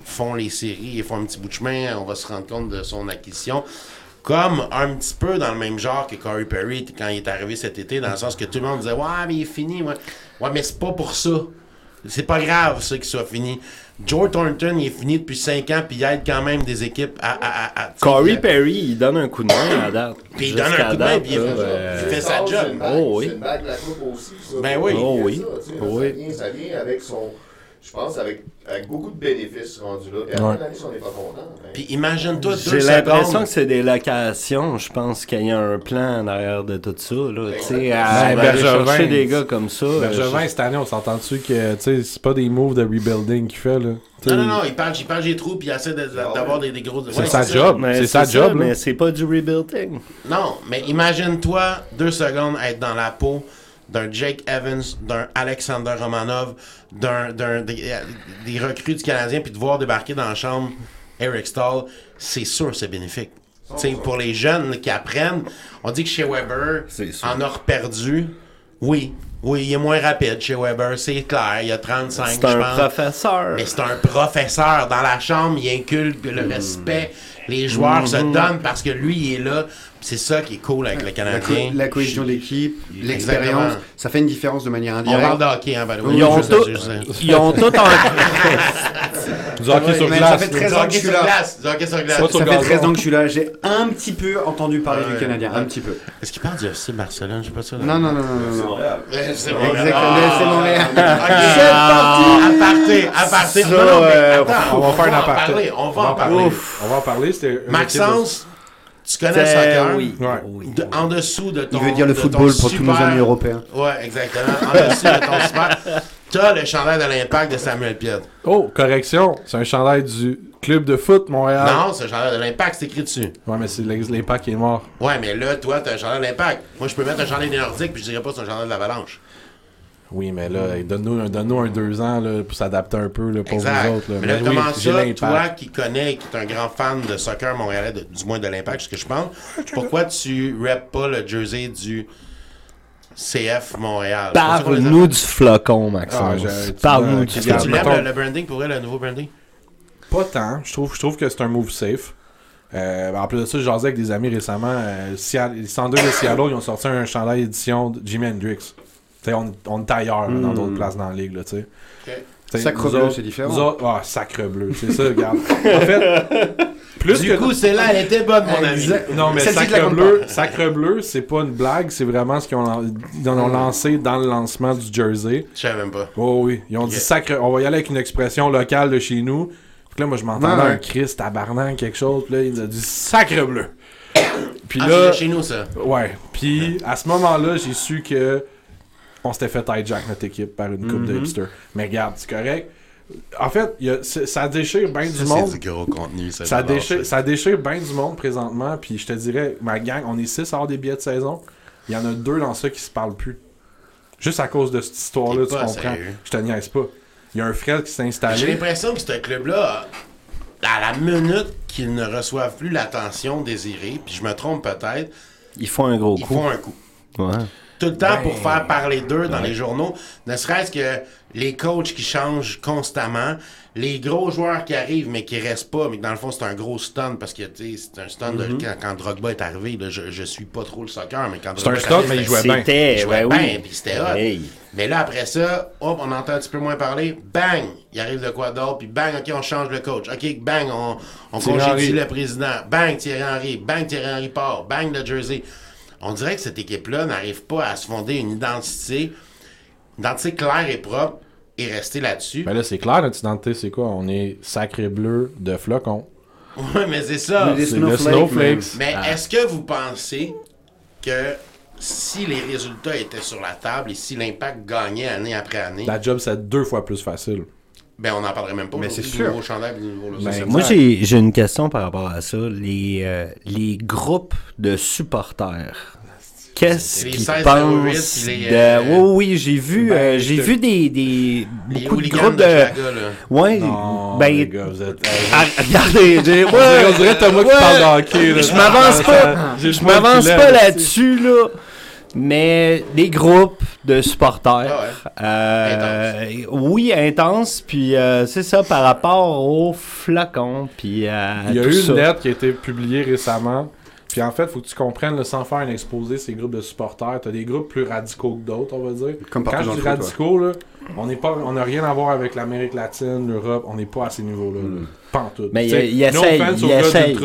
font les séries et font un petit bout de chemin, on va se rendre compte de son acquisition. Comme un petit peu dans le même genre que Corey Perry quand il est arrivé cet été, dans le sens que tout le monde disait Ouais, mais il est fini. Ouais, ouais mais c'est pas pour ça. C'est pas grave, ça, qu'il soit fini. Joe Thornton, il est fini depuis 5 ans, puis il aide quand même des équipes à. à, à, à- Corey Perry, il donne un coup de main à date. Puis il donne un coup de main, puis il- là, il euh, fait sa job. Oh oui. c'est une bague de la coupe aussi. Ça. Ben oui. Oh oui. Ça vient avec son. Je pense avec, avec beaucoup de bénéfices rendus là. Puis la Ouais. de l'année, si on n'est pas content. ben, Puis imagine-toi deux J'ai l'impression que c'est des locations. Je pense qu'il y a un plan derrière de tout ça. Là. Tu sais, Ben, à aller Bergevin, chercher des gars comme ça. euh, Bergevin, cette année, on s'entend dessus que tu sais, c'est pas des moves de rebuilding qu'il fait. Là? Non, non, non, il parle, il parle des trous, puis il essaie de- d'avoir des, des gros. C'est sa job. mais C'est sa ça, job, mais c'est pas du rebuilding. Non, mais imagine-toi deux secondes être dans la peau d'un Jake Evans, d'un Alexander Romanov, d'un, d'un- des, des recrues du Canadien, puis de voir débarquer dans la chambre Eric Stahl, c'est sûr c'est bénéfique. Tu sais, pour les jeunes qui apprennent, on dit que chez Weber, en a reperdu, oui, Oui, il est moins rapide chez Weber, c'est clair. Il y a 35, C'est un pense. professeur. Mais c'est un professeur. Dans la chambre, il inculque le respect. Les joueurs se donnent parce que lui, il est là. C'est ça qui est cool avec le La, Canadien. co- la cohésion d'équipe, l'expérience, ça fait une différence de manière On indirecte. parle de hockey, hein. Ils ont, tout, ils ont tout en... Du hockey sur glace. ça fait Du 13 ans que je suis là. Ça fait gazon. 13 ans que je suis là. J'ai un petit peu entendu parler du Canadien, un petit peu. Est-ce qu'il parle du FC Barcelone? Je sais pas ça. là. Non, non, non, non, C'est. Montréal. C'est Exactement, c'est Montréal. À partir, à partir. Ça, Non, non, mais euh, attends, On va faire un en aparté. parler. On va en parler. On va en parler. Maxence, tu connais le C'est- soccer? oui. Ouais. oui. De- en dessous de ton. Il veut dire le football pour tous nos amis européens. Ouais, exactement. En dessous de ton super. T'as le chandail de l'impact de Samuel Piet. Oh, correction. C'est un chandail du club de foot Montréal. Non, c'est le chandail de l'impact, c'est écrit dessus. Ouais, mais c'est l'impact qui est mort. Ouais, mais là, toi, t'as un chandail de l'impact. Moi, je peux mettre un chandail des Nordiques, puis je dirais pas que c'est un chandail de l'Avalanche. Oui, mais là, donne-nous un, donne-nous un deux ans là, pour s'adapter un peu là, pour Exact. vous autres. Là. Mais là, oui, comment ça, toi qui connais et qui est un grand fan de soccer montréalais, de- du moins de l'impact, ce que je pense, pourquoi tu rappes pas le jersey du CF Montréal? Parle-nous du flocon, Ah, Maxence. j'ai- Parle-nous du Est-ce que tu mettons- le, le branding pour vrai, le nouveau branding? Pas tant. Je trouve, je trouve que c'est un move safe. Euh, en plus de ça, j'ai jasé avec des amis récemment. Euh, les Sanders de Seattle, ils ont sorti un chandail édition de Jimi Hendrix. T'sais, on, on est ailleurs là, dans d'autres places dans la ligue. Là, t'sais. Ok. T'sais, Sacre bleu, c'est différent. autres- ah, sacre bleu, c'est ça, regarde. En fait, plus Du que. coup, celle-là, elle était bonne, mon ami. Non, mais Sacre Bleu. Sacre Bleu, c'est pas une blague, c'est vraiment ce qu'ils ont, ils ont lancé dans le lancement du jersey. Je savais même pas. Oh oui, ils ont dit sacre. On va y aller avec une expression locale de chez nous. Puis là, moi, je m'entendais un Christ, tabarnak, quelque chose. Puis là, il a dit sacre bleu. Puis Ah, là, chez nous, ça. ouais. Puis à ce moment-là, j'ai su que on s'était fait hijack notre équipe par une coupe de Mhm. hipster. Mais regarde, c'est correct. En fait, y a- ça déchire bien du monde. c'est du gros contenu, ça. Ça déchire, ça déchire bien du monde présentement. Puis je te dirais, ma gang, on est six à avoir des billets de saison. Il y en a deux dans ça qui se parlent plus. Juste à cause de cette histoire-là, tu comprends? sérieux. Je te niaise pas. Il y a un frère qui s'est J'ai installé. l'impression que ce club-là, à la minute qu'ils ne reçoivent plus l'attention désirée, puis je me trompe peut-être, Ils font un gros ils coup. font un coup. Ouais. Tout le temps Ben, pour faire parler d'eux dans les journaux, ne serait-ce que les coachs qui changent constamment, les gros joueurs qui arrivent mais qui restent pas, mais dans le fond c'est un gros stun parce que tu sais, c'est un stun de quand, quand Drogba est arrivé, là, je, je suis pas trop le soccer, mais quand C'est un Drogba est stun, arrivé, mais il jouait bien. C'était, Il jouait bien, oui. puis c'était hot. Hey. Mais là, après ça, hop, on entend un petit peu moins parler. Bang! Il arrive de quoi d'autre? Puis bang, OK, on change le coach. OK, bang, on, on congédie le président. Bang, Thierry Henry. Bang, Thierry Henry part. Bang, le jersey. On dirait que cette équipe-là n'arrive pas à se fonder une identité, une identité claire et propre et rester là-dessus. Ben là, c'est clair, notre identité, c'est quoi? On est sacré bleu de flocon. Ouais, mais c'est ça. Des C'est Snowflakes. Mais Ah. est-ce que vous pensez que si les résultats étaient sur la table et si l'impact gagnait année après année, La job, c'est deux fois plus facile. Ben on n'en parlerait même pas. Mais c'est du sûr. nouveau chandail et du nouveau logo. Ben, Moi, j'ai j'ai une question par rapport à ça. Les, euh, les groupes de supporters. Qu'est-ce qu'ils 16 pensent de... euh, Oui, oui, j'ai vu, ben, euh, j'ai vu des, des beaucoup de groupes de de... Là. Ouais, Non, ben... les gars, vous êtes... ah, regardez, j'ai... On dirait- on dirait Thomas qui ouais, parle de hockey. là. Je m'avance Ça- pas, je m'avance pas là, là-dessus, là. Mais des groupes de supporters, Ah euh, oui, intense, puis euh, c'est ça par rapport au flacon, puis à Il y a eu ça. une lettre qui a été publiée récemment. Puis en fait, faut que tu comprennes, là, sans faire un exposé, ces groupes de supporters, t'as des groupes plus radicaux que d'autres, on va dire. Comme Quand je dis radicaux, là, on n'est pas, on n'a rien à voir avec l'Amérique latine, l'Europe, on n'est pas à ces niveaux-là. là. Pas en tout. Mais il- essaye, il essaye.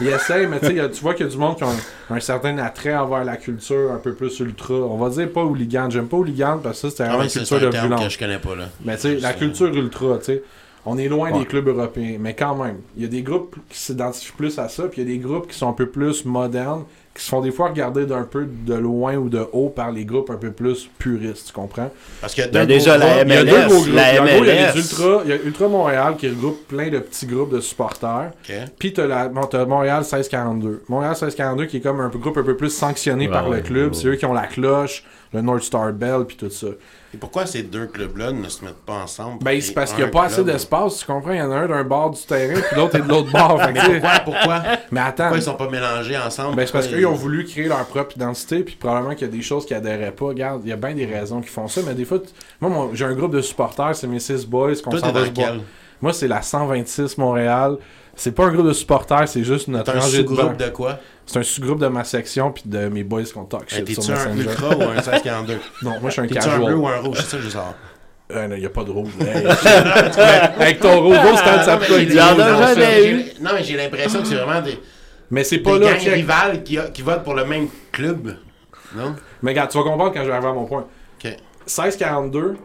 Il essaye, mais tu vois qu'il y a du monde qui a un, un certain attrait envers la culture un peu plus ultra. On va dire pas hooligan. J'aime pas hooligan parce que ça, c'était Ah une c'est culture c'est un de que violence. je connais pas, là. Mais tu sais, la C'est- culture ultra, tu sais, on est loin Ouais. des clubs européens, mais quand même, il y a des groupes qui s'identifient plus à ça, puis il y a des groupes qui sont un peu plus modernes, qui se font des fois regarder d'un peu de loin ou de haut par les groupes un peu plus puristes, tu comprends? Parce que Ben deux déjà, la groupes- Il y a MLS, deux gros groupes. la Il y a, en gros, il y a MLS. les Ultra, il y a Ultra Montréal qui regroupe plein de petits groupes de supporters. Ok. Puis t'as, la, bon, t'as Montréal 1642. Montréal 1642 qui est comme un groupe un peu plus sanctionné Ouais, par le club. ouais. C'est eux qui ont la cloche, le North Star Bell, puis tout ça. Et pourquoi ces deux clubs-là ne se mettent pas ensemble? Ben, c'est parce qu'il n'y a pas assez d'espace, tu comprends? Il y en a un d'un bord du terrain, puis l'autre est de l'autre bord. Mais tu pourquoi? Pourquoi? mais attends, Pourquoi ils sont pas mélangés ensemble? ben, c'est parce qu'ils ont voulu créer leur propre identité, puis probablement qu'il y a des choses qui adhéraient pas. Regarde, il y a bien des raisons qui font ça, mais des fois, moi, j'ai un groupe de supporters, c'est mes six boys, qu'on? Moi, c'est la 126 Montréal. C'est pas un groupe de supporters, c'est juste notre un de sous-groupe de quoi? C'est un sous-groupe de ma section, puis de mes boys qu'on talk shit sur T'es-tu un ultra ou un 1642? Non, moi, je suis un T'es-tu un bleu casual. ou un rouge? C'est ça que je savoir. Euh, non, y a pas de rouge. Hey, Avec ton rouge, c'est un de sa Il y en a non, jamais eu. Non, mais j'ai l'impression que c'est vraiment des, Mais c'est des pas là, gangs rivales qui, qui votent pour le même club. Non? Mais regarde, tu vas comprendre quand je vais arriver à mon point. Ok. 1642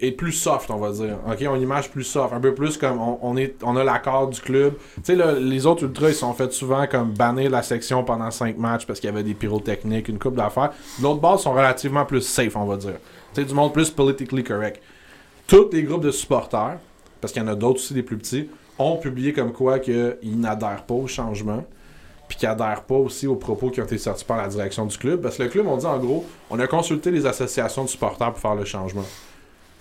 est plus soft, on va dire. Ok, on image plus soft, un peu plus comme on, on est, on a l'accord du club. Tu sais, les autres ultras, ils sont faits souvent comme bannir la section pendant 5 matchs parce qu'il y avait des pyrotechniques, une coupe d'affaires. L'autre base sont relativement plus safe, on va dire. Tu sais, du monde plus politically correct. Tous les groupes de supporters, parce qu'il y en a d'autres aussi des plus petits, ont publié comme quoi qu'ils n'adhèrent pas au changement puis qui adhèrent pas aussi aux propos qui ont été sortis par la direction du club. Parce que le club, on dit en gros, on a consulté les associations de supporters pour faire le changement.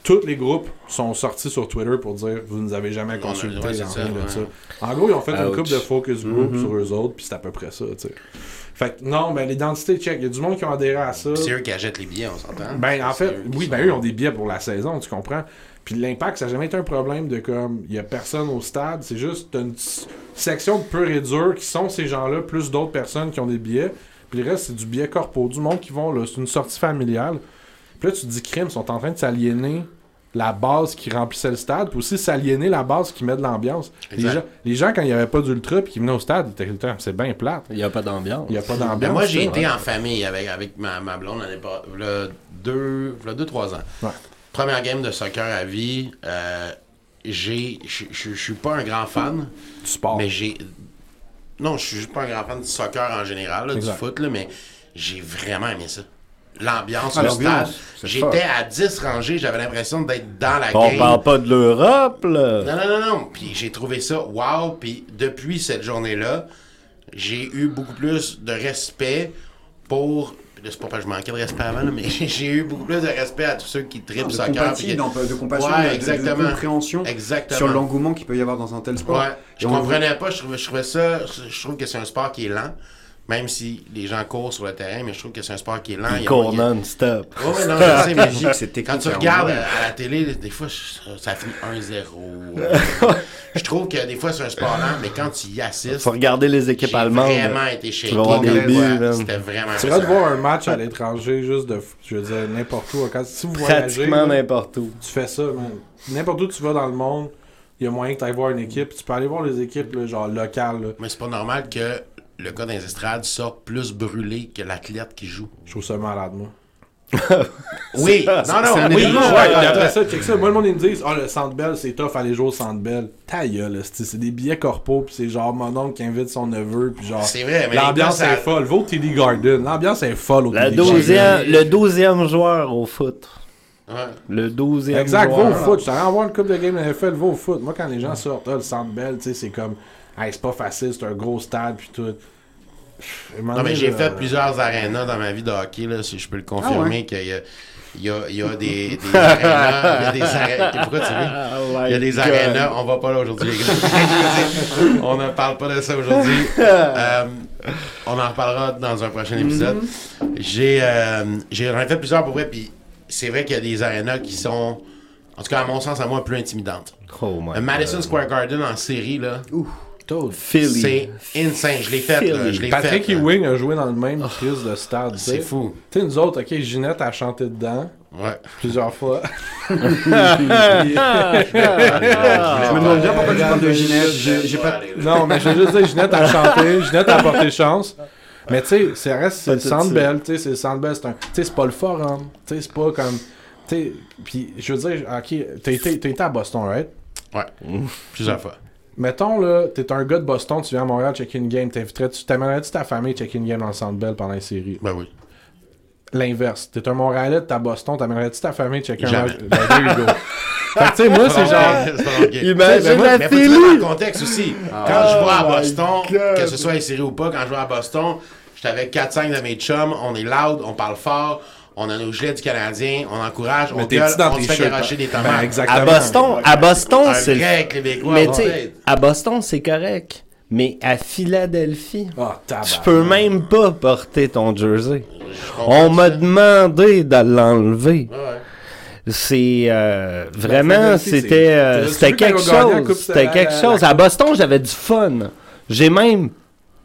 Tous les groupes sont sortis sur Twitter pour dire vous nous avez jamais On a- consulté, ouais, ça, de ouais. ça. En gros, ils ont fait une coupe de focus group Mhm. sur eux autres, puis c'est à peu près ça, tu sais. Fait que non, ben l'identité check, il y a du monde qui ont adhéré à ça. C'est eux qui achètent les billets, on s'entend? Ben, en fait, oui, sont- ben eux ont des billets pour la saison, tu comprends? Puis l'impact, ça n'a jamais été un problème de comme, il y a personne au stade, c'est juste une section de pur et dur qui sont ces gens-là, plus d'autres personnes qui ont des billets. Puis le reste, c'est du billet corpo, du monde qui vont, là, c'est une sortie familiale. Puis là, tu te dis, crime, ils sont en train de s'aliéner la base qui remplissait le stade, puis aussi s'aliéner la base qui met de l'ambiance. Les gens, les gens, quand il n'y avait pas d'ultra, puis qui venaient au stade, ils étaient tout le temps, c'est bien plate. Il n'y a pas d'ambiance. Il n'y a pas Ben, d'ambiance. moi, j'ai été en famille avec, avec ma, ma blonde l'année pas le deux, le deux, trois ans. Ouais. Première game de soccer à vie. euh, j'ai, je suis pas un grand fan, du sport. mais j'ai. Non, je suis pas un grand fan du soccer en général, là, du foot, là, mais j'ai vraiment aimé ça. L'ambiance, Ah, stade. J'étais à 10 rangées, j'avais l'impression d'être dans la On game. parle pas de l'Europe, là. Non, non, non, non. Puis j'ai trouvé ça wow. Puis depuis cette journée-là, j'ai eu beaucoup plus de respect pour. Là, C'est pas parce que je manquais de respect avant, là, mais j'ai eu beaucoup plus de respect à tous ceux qui de soccer. puis qui- d'en- de compassion, Ouais, de- de, de compréhension Exactement. sur l'engouement qu'il peut y avoir dans un tel sport. Ouais, je comprenais pas, je trouvais, je trouvais ça, je trouve que c'est un sport qui est lent, même si les gens courent sur le terrain, mais je trouve que c'est un sport qui est lent. Il Il y a- court il y a- non-stop. Ouais, non, je sais, mais Dis que c'est technique, quand tu regardes à, la télé, des fois, ça finit 1-0. je trouve que des fois, c'est un sport lent, mais quand tu y assistes, Faut regarder les équipes j'ai allemandes. vraiment été shaké. C'était vraiment C'est vrai de voir un match à l'étranger, juste de, je veux dire, n'importe où. Quand, si vous voyagez, Pratiquement n'importe où. tu fais ça, man. N'importe où tu vas dans le monde, il y a moyen que tu ailles voir une équipe. Tu peux aller voir les équipes, là, genre locales. là. Mais c'est pas normal que le gars dans les estrades sorte plus brûlé que l'athlète qui joue. Je trouve ça malade, moi. Oui, non, non, oui, événement, ouais, après ça, check ça. Moi, le monde, ils me disent, ah, le Centre Bell, c'est tough aller jouer au Centre Bell. Ta gueule, c'est des billets corpo, puis c'est genre mon oncle qui invite son neveu, puis genre. C'est vrai, mais L'ambiance est folle. Va au TD Garden. L'ambiance est folle au TD Garden. douzième, le douzième joueur au foot. Ouais. Le douzième Exact, va joueur. au foot. Je t'allais en voir une coupe de game de NFL, va au foot. Moi, quand les gens sortent, ah, le Centre Bell, tu sais, c'est comme, hey, c'est pas facile, c'est un gros stade, puis tout. Non, mais j'ai fait plusieurs arénas dans ma vie de hockey, là, si je peux le confirmer, Ah qu'il y a, il y a, il y a des, des arénas. Il y a des arénas. Pourquoi tu ris? Ah, Il y a des arénas. On va pas là aujourd'hui, les gars. on ne parle pas de ça aujourd'hui. Euh, on en reparlera dans un prochain épisode. J'ai, euh, j'ai j'en ai fait plusieurs pour vrai, puis c'est vrai qu'il y a des arénas qui sont, en tout cas à mon sens, à moi, plus intimidantes. Oh Madison Square Garden en série, là, Philly. c'est insane. Je l'ai fait, là. Je l'ai Patrick fait. là. Ewing a joué dans le même crise de stade. C'est fou. Tu sais, nous autres, ok, Ginette a chanté dedans Ouais. plusieurs fois. Je me demande bien pourquoi tu parles de Ginette. J'ai pas. non, mais je veux juste dire, Ginette a chanté, Ginette a apporté chance. Mais tu sais, c'est reste c'est le Centre ça. Bell, tu sais, c'est le Centre Bell, c'est un, tu sais, c'est pas le forum, tu sais, c'est pas comme, tu sais, puis je veux dire, ok, t'as été, été à Boston, right? Ouais. Plusieurs fois. Mettons là, t'es un gars de Boston, tu viens à Montréal checker une game, t'inviterais-tu, t'amènerais-tu ta famille checker une game dans le Centre Bell pendant les séries? Ben oui. L'inverse, t'es un Montréalais, t'es à Boston, t'amènerais-tu ta famille checker Jamais. un match? Ben, there you go. fait que tu sais, moi, c'est genre. Imagine Mais moi- la mais faut le contexte aussi. Quand je vois à Oh Boston, God. que ce soit les séries ou pas, quand je vois à Boston, j'étais avec 4-5 de mes chums, on est loud, on parle fort, on a nos gilets du Canadien, on encourage, on gueule, on se fait garocher des Ben, tomates. exactement. À Boston, à Boston, c'est. Mais tu sais, à Boston, c'est correct. Mais à Philadelphie, Ah, tu peux même pas porter ton jersey. On m'a demandé de l'enlever. Ouais, ouais. C'est euh, vraiment, c'était euh, c'était quelque chose. C'était la- quelque la- chose. la- À Boston, j'avais du fun. J'ai même,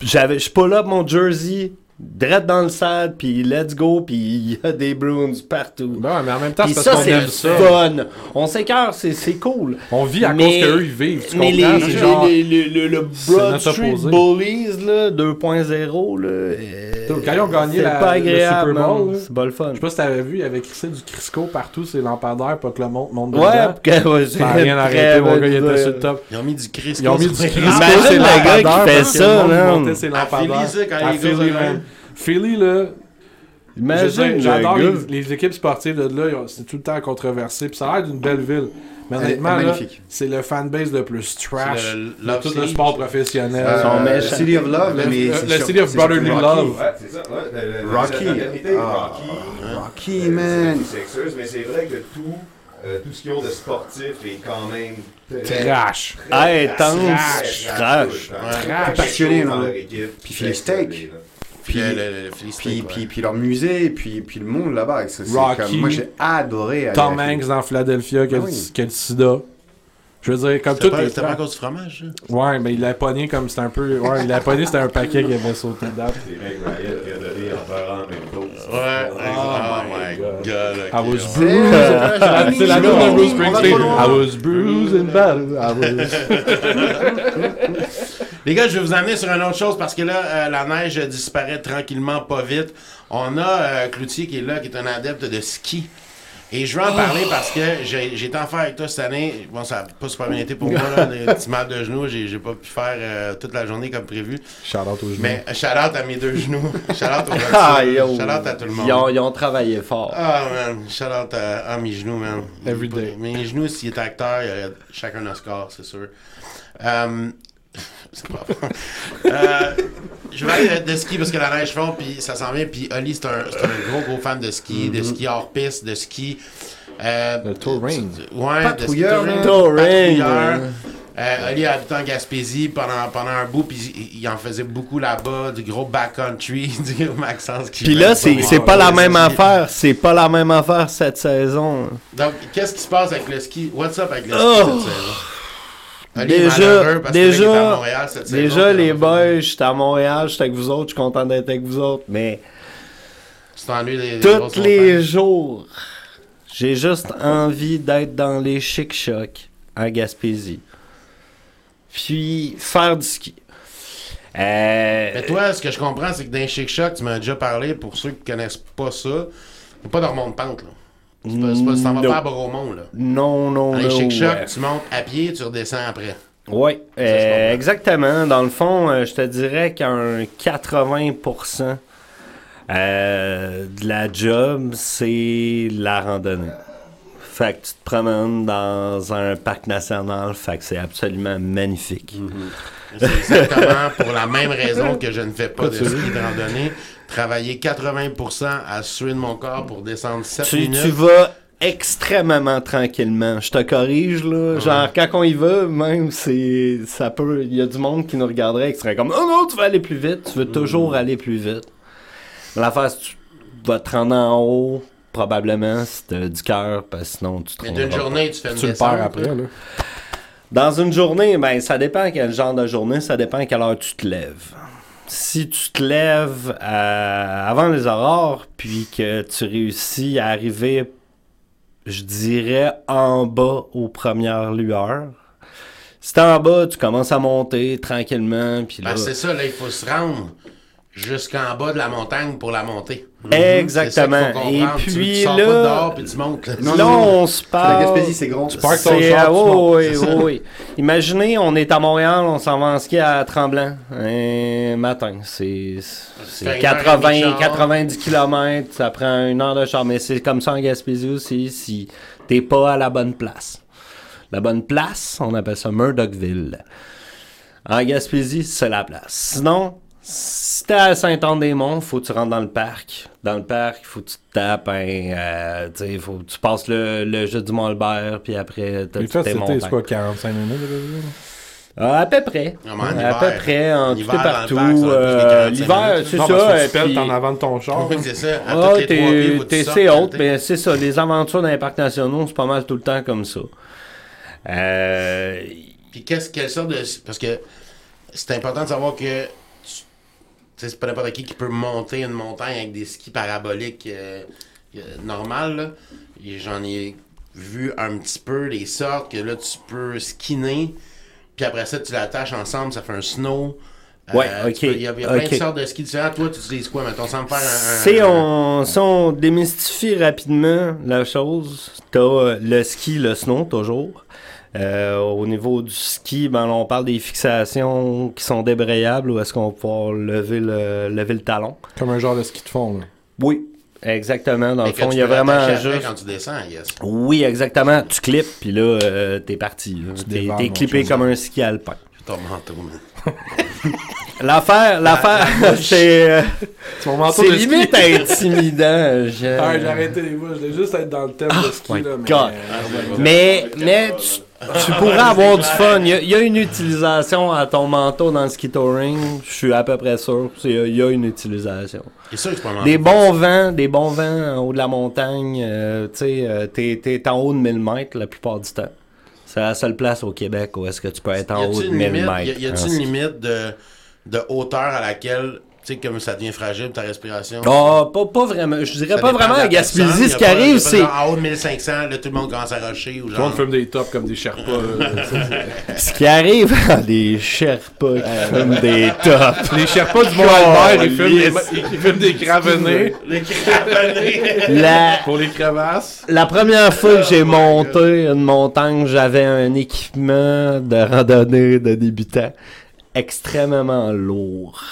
j'avais, je pull up mon jersey, direct dans le stade, puis let's go, puis il y a des Bruins partout. Ben ouais, mais en même temps, c'est ça, parce qu'on c'est aime ça. fun. On s'écœure, c'est c'est cool. On vit à Mais- cause qu'eux, ils vivent. Tu Mais les, comprends? les- genre- les- les- le, le Broad Street opposé. Bullies là, 2.0, là, euh, Quand ils ont gagné c'est la- pas le agréable, Super Bowl, là. c'est pas le fun. Je sais pas si t'avais vu, il avait crissé du Crisco partout, c'est lampadaires, pas que le monde monte Ouais, dedans. que- ouais, c'est Ça a rien arrêté, mon gars, il était sur le top. Ils ont mis du Chris. Ils ont mis du Crisco, Imagine le gars qui fait ça, le monde man. montait ses lampadaires. Philly, les man. Là, Imagine j'adore les, les équipes sportives de là, c'est tout le temps controversé, puis ça a l'air d'une belle ville. Mais honnêtement, là, magnifique. c'est le fanbase le plus trash le de tout le sport professionnel. Euh. City of Love, là, Le- mais le- City of Brotherly Rocky. Love. Ouais, c'est ça. Ouais, le- le- Rocky. la fraternité, Ah. Rocky. Rocky, man. Les Sixers, mais c'est vrai que tout, euh, tout ce qu'ils ont de sportif est quand même très Trash. Intense, trash, trash. trash. Passionné, dans là. leur équipe. Puis Philly Steak. Puis le, ouais. leur musée, et puis, puis le monde là-bas. moi, j'ai adoré. aller Tom. Hanks dans Philadelphia, quel, Ah oui. quel sida. Je veux dire, comme tout c'était pas à trash. cause du fromage, ça? Ouais, mais il l'a pogné comme c'était un peu. Ouais, il l'a pogné, c'était un paquet qui avait sauté dedans. C'est Meg Ryan qui a donné en beurrant en même dose. Ouais. Oh Oh my God. god. I was bruised. C'est- la note de Bruce Springsteen. I was bruised. I was. Les gars, je vais vous amener sur une autre chose parce que là, euh, la neige disparaît tranquillement, pas vite. On a euh, Cloutier qui est là, qui est un adepte de ski. Et je veux en parler parce que j'ai été en faire avec toi cette année. Bon, ça n'a pas super bien été pour moi, là, des petits mal de genoux. J'ai pas pu faire euh, toute la journée comme prévu. Shout out aux genoux. Mais shout out à mes deux genoux. Shout out aux Ah, gars. yo. Shout out à tout le monde. Ils ont, ils ont travaillé fort. Ah, man. Shout out à, à mes genoux, man. Every day. Mes genoux, s'il était acteur, il y aurait chacun un score, c'est sûr. C'est pas. Euh, je vais aller de ski parce que la neige fond, puis ça s'en vient. Puis Oli, c'est un, c'est un gros, gros fan de ski, de ski hors piste, de ski. Euh, Le touring. Ouais, Patrouilleur, de ski. Touring, patrouilleur. ouais. Euh, Oli a habité en Gaspésie pendant, pendant un bout, puis il, il en faisait beaucoup là-bas, du gros backcountry, du gros Maxence qui Puis là, c'est ouais, pas la même affaire. C'est pas la même affaire cette saison. Donc, qu'est-ce qui se passe avec le ski? What's up avec le ski Oh! cette saison? Déjà- déjà- Montréal Déjà, les boys, j'étais à Montréal, j'étais avec vous autres, je suis content d'être avec vous autres, mais tous les montagnes. jours, j'ai juste envie d'être dans les chic-chocs à Gaspésie. Puis faire du ski. Euh, Mais toi, ce que je comprends, c'est que dans les Chic Shock, tu m'as déjà parlé, pour ceux qui connaissent pas ça, c'est pas de remonte pente, là. C'est pas, pas, Non. pas à Bromont, là. non, non, non. Shock, ouais. tu montes à pied, tu redescends après. Oui, comprends. exactement. Dans le fond, euh, je te dirais qu'un 80% euh, de la job, c'est la randonnée. Fait que tu te promènes dans un parc national, fait que c'est absolument magnifique. C'est exactement pour la même raison que je ne fais pas de ski de randonnée. Travailler 80% à suer de mon corps pour descendre 7 Tu, minutes. tu vas extrêmement tranquillement. Je te corrige, là. Genre, quand on y va, même, c'est. Ça peut. Il y a du monde qui nous regarderait et qui serait comme Oh non, tu veux aller plus vite. Tu veux toujours aller plus vite. L'affaire, que tu vas te rendre en haut, probablement, si du cœur, parce que sinon, tu te Mais d'une journée, tu fais une Tu le perds après, là. Dans une journée, ben, ça dépend quel genre de journée, ça dépend à quelle heure tu te lèves. Si tu te lèves euh, avant les aurores, puis que tu réussis à arriver, je dirais, en bas aux premières lueurs. Si t'es en bas, tu commences à monter tranquillement, puis là... Parce que c'est ça, là, il faut se rendre jusqu'en bas de la montagne pour la. Exactement. Ça qu'il faut Et puis tu, sors pas là- dehors puis tu montes. là. Non, là, non, on se parle... La Gaspésie, c'est grand. Tu parques ton char, tu oui, montes. oui, oui, oui. Imaginez, on est à Montréal, on s'en va en ski à Tremblant un matin. C'est c'est fait une heure et demie de 80, char. 90 km, ça prend une heure de char. Mais c'est comme ça en Gaspésie aussi, si t'es pas à la bonne place. La bonne place, on appelle ça Murdochville. En Gaspésie, c'est la place. Sinon, si t'es à Saint-Anne-des-Monts, faut que tu rentres dans le parc. Dans le parc, il faut que tu te tapes un. euh, tu sais, faut que tu passes le, le jeu du Mont-Albert, puis après, t'as fêtes, tes c'était, c'est quoi, 45 minutes? Ah, à peu près. En à peu près, en tout et partout. euh, 45 L'hiver, c'est ça. tu puis- en avant de ton char. Oui, c'est ça. Ah, t'es, haute, mais c'est ça. Les aventures dans les parcs nationaux, c'est pas mal tout le temps comme ça. Euh, Puis qu'est-ce quelle sorte de parce que c'est important de savoir que c'est pas n'importe qui qui peut monter une montagne avec des skis paraboliques euh, euh. Et J'en ai vu un petit peu les sortes que là tu peux skiner. Puis après ça tu l'attaches ensemble, ça fait un snow. Ouais, tu ok, Il y a, il y a plein de sortes de skis différents. Toi, tu utilises quoi, mettons, sans me faire un. un- Si un- on, si on démystifie rapidement la chose, t'as euh, le ski, le snow toujours. Euh, au niveau du ski, ben, là, on parle des fixations qui sont débrayables ou est-ce qu'on va pouvoir lever le, lever le talon? Comme un genre de ski de fond. Là. Oui, exactement. Dans Mais le fond, il y a vraiment juste... quand tu descends, yes. Oui, exactement. Tu clips, puis là, euh, t'es parti. là. T'es, clippé comme un ski alpin. L'affaire, l'affaire, c'est, euh, Ton manteau c'est de ski. limite intimidant. je- Ah, j'ai arrêté les voix. Je voulais juste être dans le thème de ski. my là, mais, God. euh, Mais, mais tu, tu pourrais avoir du fun. Il y, a, il y a une utilisation à ton manteau dans le ski touring. Je suis à peu près sûr. Il y a une utilisation. Des bons vents, des bons vents en haut de la montagne. euh, tu sais, euh, t'es, t'es en haut de 1000 mètres la plupart du temps. C'est la seule place au Québec où est-ce que tu peux être en haut de une 1000 limite, mètres. y a-t-il une ski. limite de, de hauteur à laquelle, sais, comme ça devient fragile, ta respiration? Ah, pas, pas vraiment. Je dirais Ça pas vraiment à Gaspésie. Ce qui arrive, c'est. En haut de 1500, là, tout le monde commence à rusher ou Tout le genre. monde fume des tops comme des Sherpas. là. Ça, c'est- Ce qui arrive à des Sherpas qui fument des tops. les Sherpas du Mont-Albert, ils fument des, ils fument des cravenés Les cravenés. La, pour les crevasses. La première fois que j'ai Oh my monté une montagne, j'avais un équipement de randonnée de débutant extrêmement lourd.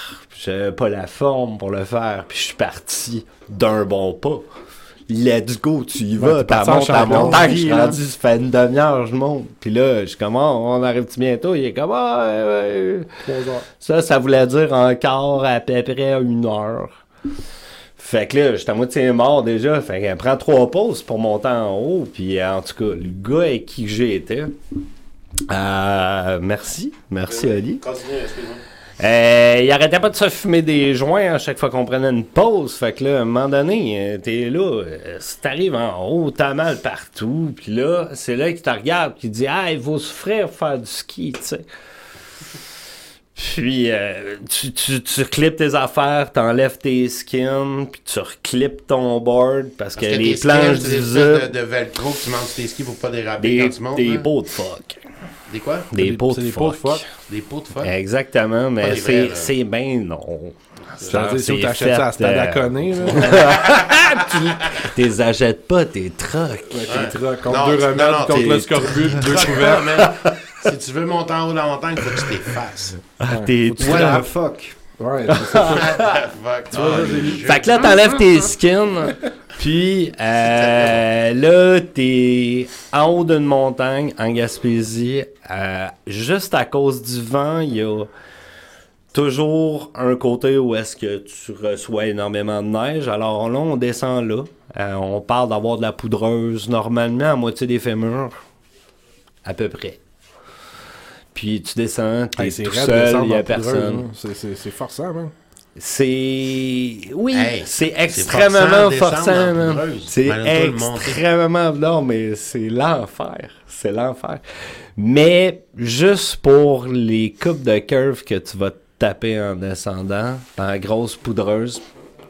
J'avais pas la forme pour le faire, puis je suis parti d'un bon pas. Let's go, tu y vas, t'as monté la champion, montagne, je suis là. rendu, ça fait une demi-heure, je monte. Puis là, je suis comme, Ah, on arrive-tu bientôt? Il est comme, ah. Trois heures. Ça, ça voulait dire encore à peu près une heure. Fait que là, j'étais à moitié mort déjà. Fait qu'elle prend trois pauses pour monter en haut. Puis en tout cas, le gars avec qui j'étais. Euh, merci. Merci, Ali. Continue, excuse-moi. Euh, il arrêtait pas de se fumer des joints à chaque fois qu'on prenait une pause. Fait que là, à un moment donné, euh, t'es là, euh, si t'arrives en haut, t'as mal partout. Puis là, c'est là qu'il te regarde, qui dit Ah, il faut souffrir faire du ski, tu sais. Puis euh, tu, tu, tu clips tes affaires, t'enlèves tes skins, puis tu reclips ton board parce, Parce que, que les planches de, de velcro que tu manges tes skis pour pas déraper des, quand tu montes. des pots de fuck. Des quoi? Des, des- pots c'est de des pots de fuck. fuck. Des pots de fuck. Exactement, mais les c'est vrais, là. c'est bien non. Dire, si tu achètes ça à Stade euh, à Conner, là, T'es achètes pas tes trucks. avec tes trucks, contre Non, deux tu- remèdes, contre t'es- le scorbut, deux couverts. Si tu veux monter en haut de la montagne, il faut que tu t'effaces. Tes What trucks. the fuck? Ouais, c'est ça. Fait que là, t'enlèves tes skins, puis euh, là, t'es en haut d'une montagne, en Gaspésie. euh, juste à cause du vent, il y a toujours un côté où est-ce que tu reçois énormément de neige. Alors là, on descend là. Euh, on parle d'avoir de la poudreuse normalement à moitié des fémurs. À peu près. Puis tu descends, t'es Hey, tout seul, il y a personne. hein. C'est- forçant, man. C'est. Oui, Hey, c'est extrêmement forçant. C'est extrêmement. Non, mais c'est l'enfer. C'est l'enfer. Mais juste pour les coupes de curve que tu vas taper en descendant, dans la grosse poudreuse,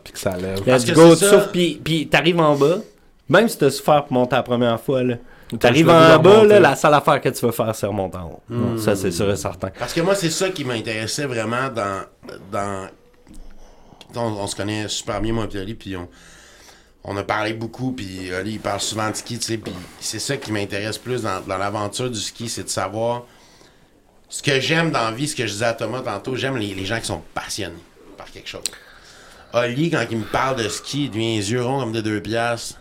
Puis que ça lève. Parce let's que go, tu ça. souffles, puis, puis t'arrives en bas. Même si t'as souffert pour monter la première fois, là. T'arrives en bas, là, la seule affaire que tu veux faire, c'est remonter en haut. Hmm. Ça, c'est sûr et certain. Parce que moi, c'est ça qui m'intéressait vraiment dans. dans... On, on se connaît super bien, moi et Oli, puis on, on a parlé beaucoup, puis Oli, il parle souvent de ski, tu sais, puis c'est ça qui m'intéresse plus dans, dans l'aventure du ski, c'est de savoir ce que j'aime dans la vie, ce que je disais à Thomas tantôt, j'aime les, les gens qui sont passionnés par quelque chose. Oli, quand il me parle de ski, il devient les yeux ronds comme de deux piastres,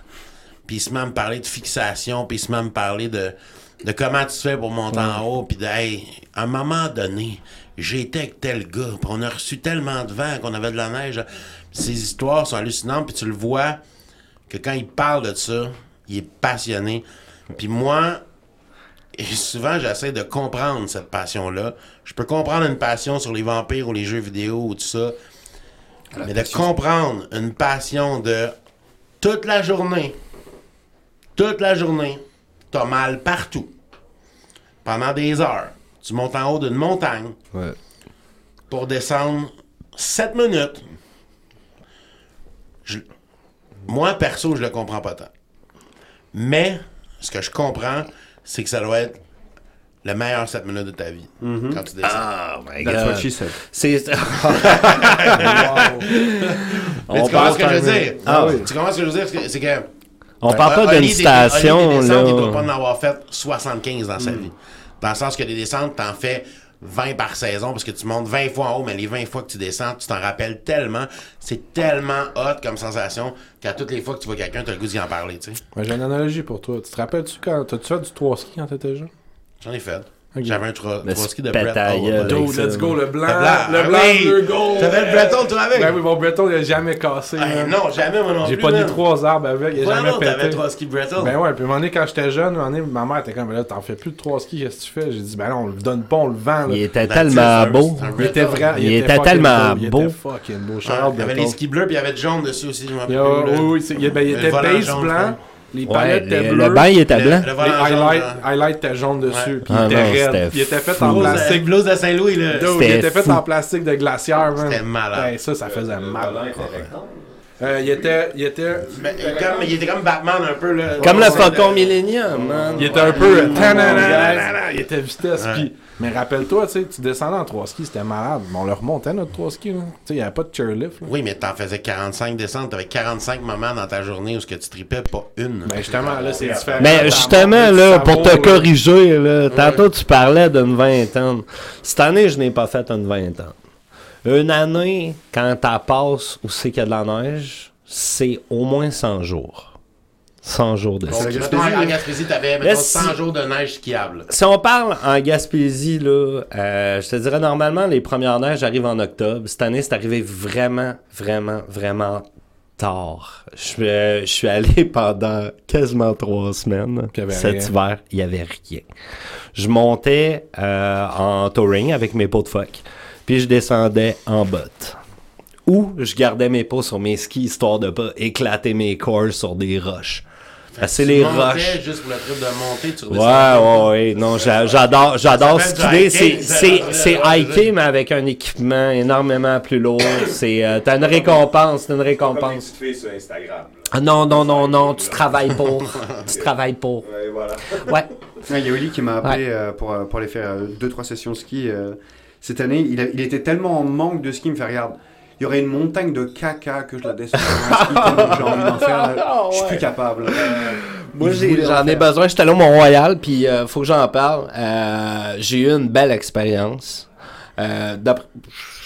puis il se met à me parler de fixation, puis il se met à me parler de, de comment tu fais pour monter en haut, puis de, hey, à un moment donné, j'étais avec tel gars, puis on a reçu tellement de vent qu'on avait de la neige. Ces histoires sont hallucinantes, puis tu le vois que quand il parle de ça, il est passionné. Puis moi, Et souvent, j'essaie de comprendre cette passion-là. Je peux comprendre une passion sur les vampires ou les jeux vidéo ou tout ça. Mais de comprendre une passion de toute la journée, toute la journée, t'as mal partout. Pendant des heures. Tu montes en haut d'une montagne Ouais. pour descendre 7 minutes. Je- Moi, perso, je le comprends pas tant. Mais, ce que je comprends, c'est que ça doit être le meilleur 7 minutes de ta vie. Quand tu descends. Oh my That's what god. she said. C'est. Mais On tu comprends ce que je veux dire? Ah oui. Tu comprends ce que je veux dire? C'est que-. On parle pas Oli, d'une station, des là. Il doit pas en avoir fait 75 dans sa vie. Dans le sens que des descentes, t'en fais 20 par saison parce que tu montes 20 fois en haut, mais les 20 fois que tu descends, tu t'en rappelles tellement. C'est tellement hot comme sensation qu'à toutes les fois que tu vois quelqu'un, t'as le goût d'y en parler, tu sais. Ouais, J'ai une analogie pour toi. Tu te rappelles-tu quand. T'as-tu fait du 3 ski quand t'étais jeune? J'en ai fait. J'avais un skis de à ça, let's go, le blanc. blanc. Le Ah blanc, oui. le gold. T'avais le Breton, toi, avec? Ben oui, mon Breton, il a jamais cassé. Hey, man. non, jamais, moi non J'ai pas dit man. trois arbres avec, il a jamais non, t'avais pété. trois skis Breton. Ben ouais, puis un moment donné, quand j'étais jeune, un moment donné, ma mère était comme, ben là, t'en fais plus de trois skis, qu'est-ce que tu fais? J'ai dit, ben non, on le donne pas, on le vend. Là. Il était Ben, tellement beau. Il était Breton. vrai, Il était tellement Il beau. était fucking beau. Il y avait les skis bleus, puis il y avait jaune dessus aussi, je m'en Il, rappelle oui, oui, c'est- il, ben, il était jaune, blanc, les palettes étaient le bleues. bain il était Le- blanc. le Les volant jaune, highlights, là. highlights étaient jaunes dessus, puis Ah il était raide. Il était fait fou. en plastique. Blouse de Saint-Louis, là. Il était fait fou. en plastique de glacière, man. C'était malade. Ouais, ça, ça faisait Le mal. était. Euh, il était, il était, Mais, comme, il était comme Batman un peu, là. Comme Ouais, le c'est Faucon Millennium, man. il était un peu, il était vitesse. Ouais. puis- mais rappelle-toi, tu sais, tu descendais en trois skis, c'était malade. Mais on le remontait notre trois skis, là. Tu sais, il n'y avait pas de chairlift. là. Oui, mais t'en faisais 45 descentes, t'avais 45 moments dans ta journée où ce que tu tripais, pas une. Ben justement, là, c'est différent. Mais justement, là, pour te corriger, là, tantôt tu parlais d'une vingtaine. Cette année, je n'ai pas fait une vingtaine. Une année, quand t'as passe où c'est qu'il y a de la neige, c'est au moins 100 jours. 100 jours de ski. en Gaspésie, t'avais, mettons, Laisse- 100 jours de neige skiable. Si on parle en Gaspésie, là, euh, je te dirais normalement, les premières neiges arrivent en octobre. Cette année, c'est arrivé vraiment, vraiment, vraiment tard. Je, suis- euh, je suis allé pendant quasiment trois semaines. Cet rien. hiver, il n'y avait rien. Je montais euh, en touring avec mes pots de phoque, puis je descendais en botte. Ou je gardais mes pots sur mes skis histoire de pas éclater mes corps sur des roches. Tu les roches. juste pour le trip de monter, tu Ouais, ouais, ouais. Non, j'a- j'adore, j'adore du C'est, hiking, c'est, c'est hiker, mais avec un équipement énormément plus lourd. C'est, euh, t'as une récompense, t'as une Comme les récompense. petites filles sur Instagram. Ah non, non, non, non, tu travailles pour. Tu travailles pour. Ouais, voilà. Ouais. Il y a Oli qui m'a appelé euh, pour, euh, pour aller faire 2-3 sessions de ski. cette année, il, a- il était tellement en manque de ski, il me fait regarde. Il y aurait une montagne de caca que je la descends j'ai envie d'en faire. là. Je suis plus capable. Euh, Moi, j'en ai besoin. J'étais allé au Mont-Royal, puis euh, faut que j'en parle. Euh, j'ai eu une belle expérience. Euh,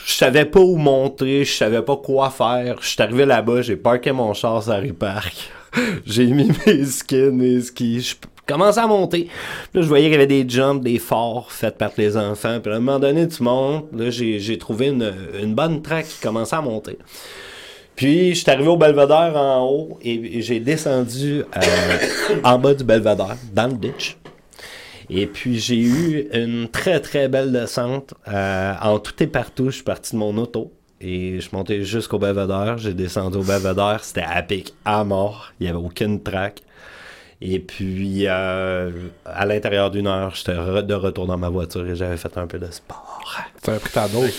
je savais pas où monter, je savais pas quoi faire. Je suis arrivé là-bas, j'ai parké mon char à Harry Park. j'ai mis mes skis, mes skis. Commençais à monter. Là, je voyais qu'il y avait des jumps, des forts faits par les enfants. Puis à un moment donné, tu montes. Là, j'ai trouvé une, une bonne track qui commençait à monter. Puis, je suis arrivé au belvédère en haut et, j'ai descendu euh, en bas du belvédère, dans le ditch. Et puis, j'ai eu une très, très belle descente. euh, en tout et partout, je suis parti de mon auto. Et je monté jusqu'au belvédère. J'ai descendu au belvédère. C'était à pic à mort. Il n'y avait aucune traque. Et puis, euh, à l'intérieur d'une heure, j'étais re- de retour dans ma voiture et j'avais fait un peu de sport. Tu avais pris ta dose.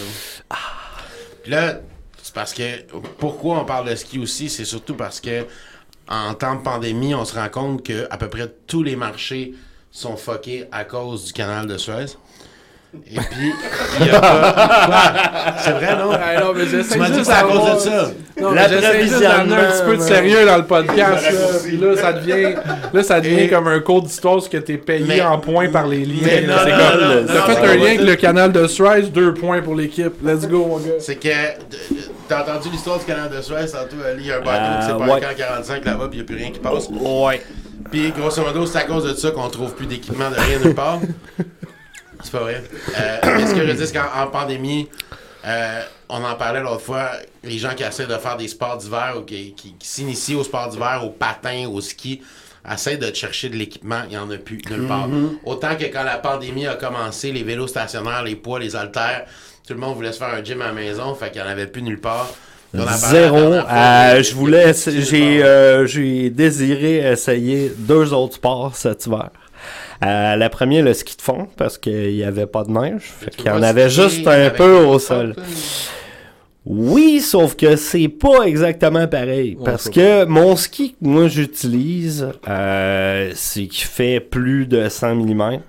Puis là, c'est parce que pourquoi on parle de ski aussi, c'est surtout parce que en temps de pandémie, on se rend compte que à peu près tous les marchés sont fuckés à cause du canal de Suez. Et puis, il y a pas. C'est vrai, non? Ah, non, mais Tu m'as dit que juste c'est à cause de ça. Non, mais j'essaie juste d'amener un petit peu de sérieux dans le podcast. Là, Puis là, ça devient, là, ça devient Et- comme un cours d'histoire ce que t'es payé Mais- en points par les liens. Mais là. non, C'est comme, t'as fait un lien avec le canal de Suez, deux points pour l'équipe. Let's go, mon gars. C'est que. T'as entendu l'histoire du canal de Suez, tantôt, il y a un bateau qui s'est ouais. parqué en 45 là-bas, puis il n'y a plus rien qui passe. Ouais. Puis, grosso modo, c'est à cause de ça qu'on trouve plus d'équipement de rien nulle part. C'est pas vrai. Euh, ce que je dis, c'est qu'en en pandémie, euh, on en parlait l'autre fois, les gens qui essaient de faire des sports d'hiver ou qui, qui- qui s'initient au sport d'hiver, au patin, au ski, essaie de chercher de l'équipement, il n'y en a plus nulle part. Autant que quand la pandémie a commencé, les vélos stationnaires, les poids, les haltères, tout le monde voulait se faire un gym à la maison, fait qu'il n'y en avait plus nulle part. Zéro. Euh, je voulais, j'ai, euh, j'ai désiré essayer deux autres sports cet hiver. Euh, la première, le ski de fond, parce qu'il n'y avait pas de neige. Fait qu'il y en avait juste un peu au sol. là. Oui, sauf que c'est pas exactement pareil. Ouais, parce que mon ski que moi j'utilise, euh, c'est qui fait plus de 100 mm.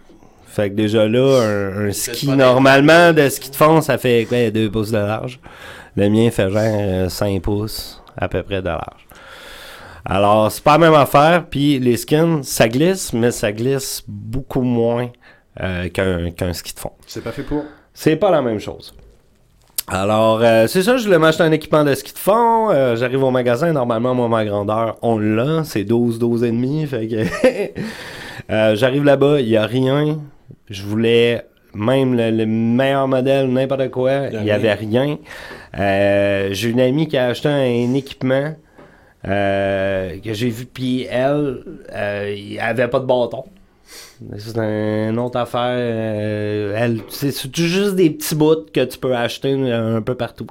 Fait que déjà là, un, ski normalement de ski de fond, ça fait quoi, 2 pouces de large. Le mien fait genre euh, 5 pouces à peu près de large. Alors, c'est pas la même affaire. Puis les skins, ça glisse, mais ça glisse beaucoup moins euh, qu'un ski de fond. C'est pas fait pour? C'est pas la même chose. Alors, euh, c'est ça, je voulais m'acheter un équipement de ski de fond. euh, J'arrive au magasin, normalement, moi, ma grandeur, on l'a. C'est 12, 12 et demi. Fait que j'arrive là-bas, il y a rien. Je voulais même le, le meilleur modèle, n'importe quoi. Il y avait rien. J'ai une amie qui a acheté un équipement euh, que j'ai vu, puis elle, euh, il avait pas de bâton. C'est une autre affaire. euh, elle, c'est c'est juste des petits bouts que tu peux acheter euh, un peu partout.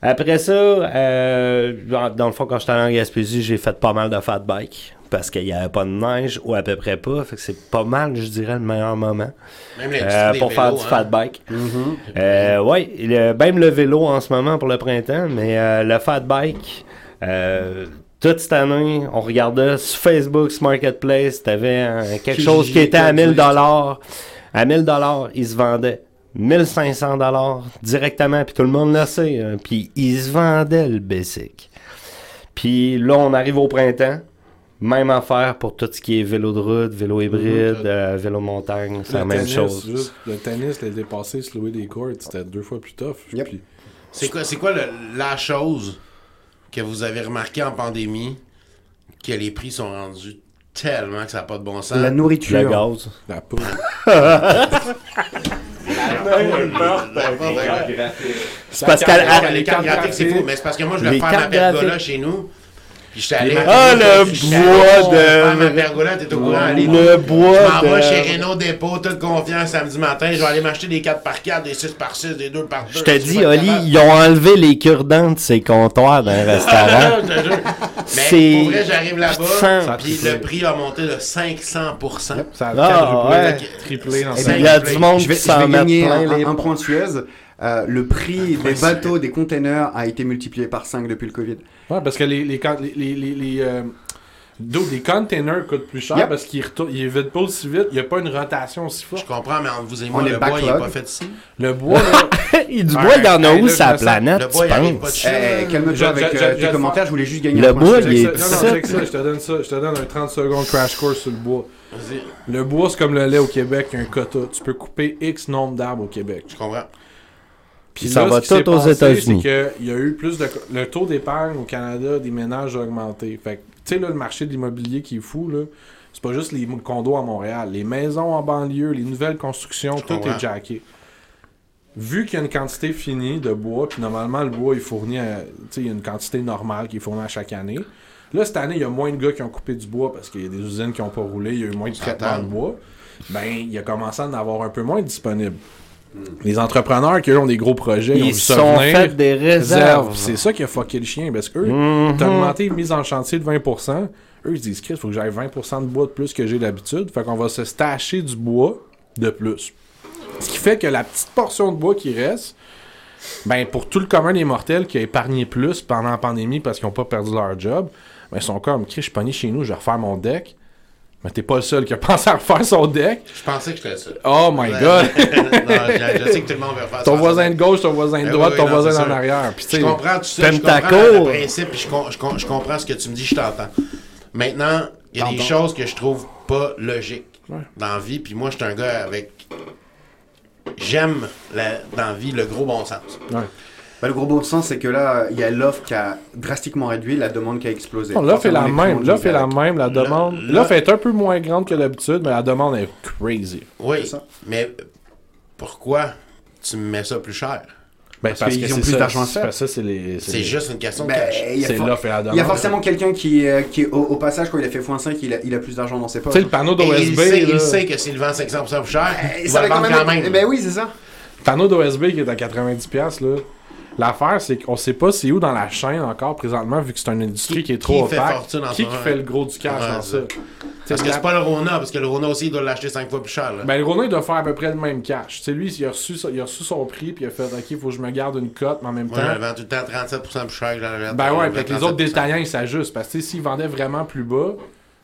Après ça, euh, dans, le fond, quand j'étais allé en Gaspésie, j'ai fait pas mal de fat bike parce qu'il n'y avait pas de neige ou à peu près pas. Fait que c'est pas mal, je dirais, le meilleur moment Même euh, pour faire vélos, du hein. fat bike. Euh, ouais, le- même le vélo en ce moment pour le printemps, mais euh, le fat bike, euh, toute cette année, on regardait sur Facebook, sur Marketplace, t'avais quelque Qui- chose qui était à qui- 1000 dollars. À 1000 dollars, ils se vendaient 1500 dollars directement, puis tout le monde le sait. hein, puis ils se vendaient le basic. Puis là, on arrive au printemps. Même affaire pour tout ce qui est vélo de route, vélo hybride, euh, vélo montagne, c'est la Le même tennis, chose. juste, le tennis, l'été passé, se louer des courts, c'était deux fois plus tough. Yep. Puis- C'est quoi, c'est quoi le- la chose que vous avez remarqué en pandémie que les prix sont rendus tellement que ça n'a pas de bon sens? La Le nourriture. gaz. La poudre. C'est parce qu'elle. Elle- les cartes graphiques, c'est fou, mais c'est parce que moi, je vais faire ma pergola chez nous. Puis j'étais allé. Ah, le bois de- faire ma pergola, t'es au courant? allez, Le bois Je m'en vais de- chez Renault Dépôt, toute confiance, samedi matin. Je vais aller m'acheter des 4 par 4 des 6 par 6 des 2 par 2 Je te dis, Oli, ils ont enlevé les cure-dents de ces comptoirs d'un restaurant. Mais C'est pour vrai, j'arrive là-bas, puis le prix a monté de 500%. Ça a Ah, quadruplé, ouais. triplé dans Il y a du monde Je vais, qui s'en met plein un, les Euh, le prix des bateaux, des containers a été multiplié par 5 depuis le Covid. Ouais, parce que les, les, les, les, les, les, euh, les containers coûtent plus cher Yep. parce qu'ils ils vident pas aussi vite, il n'y a pas une rotation aussi Je forte. comprends, mais entre vous et On moi, est le bois, il est backlog. pas fait ici. Le bois, là, du bois, il y en a où je sens- planète, Le tu bois, il pas de penses? chez Eh, calme-toi Je- avec je- euh, je- tes je- commentaires, je voulais juste gagner Le un point bois, de il est- non, non, ça. check ça, je te donne ça, je te donne un 30 secondes crash course sur le bois. Vas-y, Le bois, c'est comme le lait au Québec, il y a un quota. Tu peux couper X nombre d'arbres au Québec. je comprends. Puis Ça là, va tout aux États-Unis. C'est qu'il y a eu plus de. Le taux d'épargne au Canada des ménages a augmenté. Fait tu sais, là, le marché de l'immobilier qui est fou, là, c'est pas juste les condos à Montréal. Les maisons en banlieue, les nouvelles constructions, tout est jacké. Vu qu'il y a une quantité finie de bois, puis normalement, le bois est fourni à. Tu sais, il y a une quantité normale qui est fournie à chaque année. Là, cette année, il y a moins de gars qui ont coupé du bois parce qu'il y a des usines qui n'ont pas roulé, il y a eu moins de traitement de bois. Ben, il a commencé à en avoir un peu moins disponible. Les entrepreneurs qui eux, ont des gros projets, ils, ont sont fait des réserves. réserves. C'est ça qui a fucké le chien parce que eux, Mhm. t'as augmenté une mise en chantier de 20%. Eux, ils se disent, Chris, faut que j'aille 20% de bois de plus que j'ai d'habitude. Fait qu'on va se stacher du bois de plus. Ce qui fait que la petite portion de bois qui reste, ben, pour tout le commun des mortels qui a épargné plus pendant la pandémie parce qu'ils n'ont pas perdu leur job, ben, ils sont comme, Chris, je suis pogné chez nous, je vais refaire mon deck. Mais t'es pas le seul qui a pensé à refaire son deck. Je pensais que j'étais ça. Oh my god! non, je, je sais que tout le monde veut faire ton ça. voisin de gauche, ton voisin de Ben droite, ton non, voisin en arrière. Puis, Je comprends tout ça. Je comprends le principe, puis je, je je comprends ce que tu me dis, je t'entends. Maintenant, il y a des choses que je trouve pas logiques dans la vie, puis moi, je suis un gars avec... J'aime dans la vie le gros bon sens. ouais. Bah, le gros bon sens, c'est que là, il y a l'offre qui a drastiquement réduit, la demande qui a explosé. Non, L'offre est la même. L'offre est la même. La demande. L'offre est un peu moins grande que d'habitude, mais la demande est crazy. Oui, C'est ça. mais pourquoi tu me mets ça plus cher? Ben, parce qu'ils ont plus d'argent à c'est- faire. parce que ça, c'est les. juste une question de Ben, cash. il y a C'est for- l'offre et la demande. Il y a forcément quelqu'un qui, euh, qui au, au passage, quand il a fait x5, il a, il a plus d'argent dans ses poches. Tu sais, le panneau il, d'OSB. sait, il sait que s'il vend 500% plus cher, Eh, il ça va le va vendre quand même. Eh Ben oui, c'est ça. Le panneau d'OSB qui est à 90$, là. L'affaire, c'est qu'on sait pas c'est où dans la chaîne encore présentement, vu que c'est une industrie Qui- qui, est trop qui fait opaque. fortune en Qui qui fait le gros du cash Ouais, dans ça? Parce que la- c'est pas le Rona, parce que le Rona aussi, il doit l'acheter 5 fois plus cher. Là. Ben, le Rona, il doit faire à peu près le même cash. Tu sais, lui, il a, reçu, il a reçu son prix, puis il a fait, OK, il faut que je me garde une cote, mais en même Moi, temps. je le vends tout le temps 37% plus cher que j'en Ben ouais, peut-être les autres détaillants, ils s'ajustent. Parce que s'ils vendaient vraiment plus bas,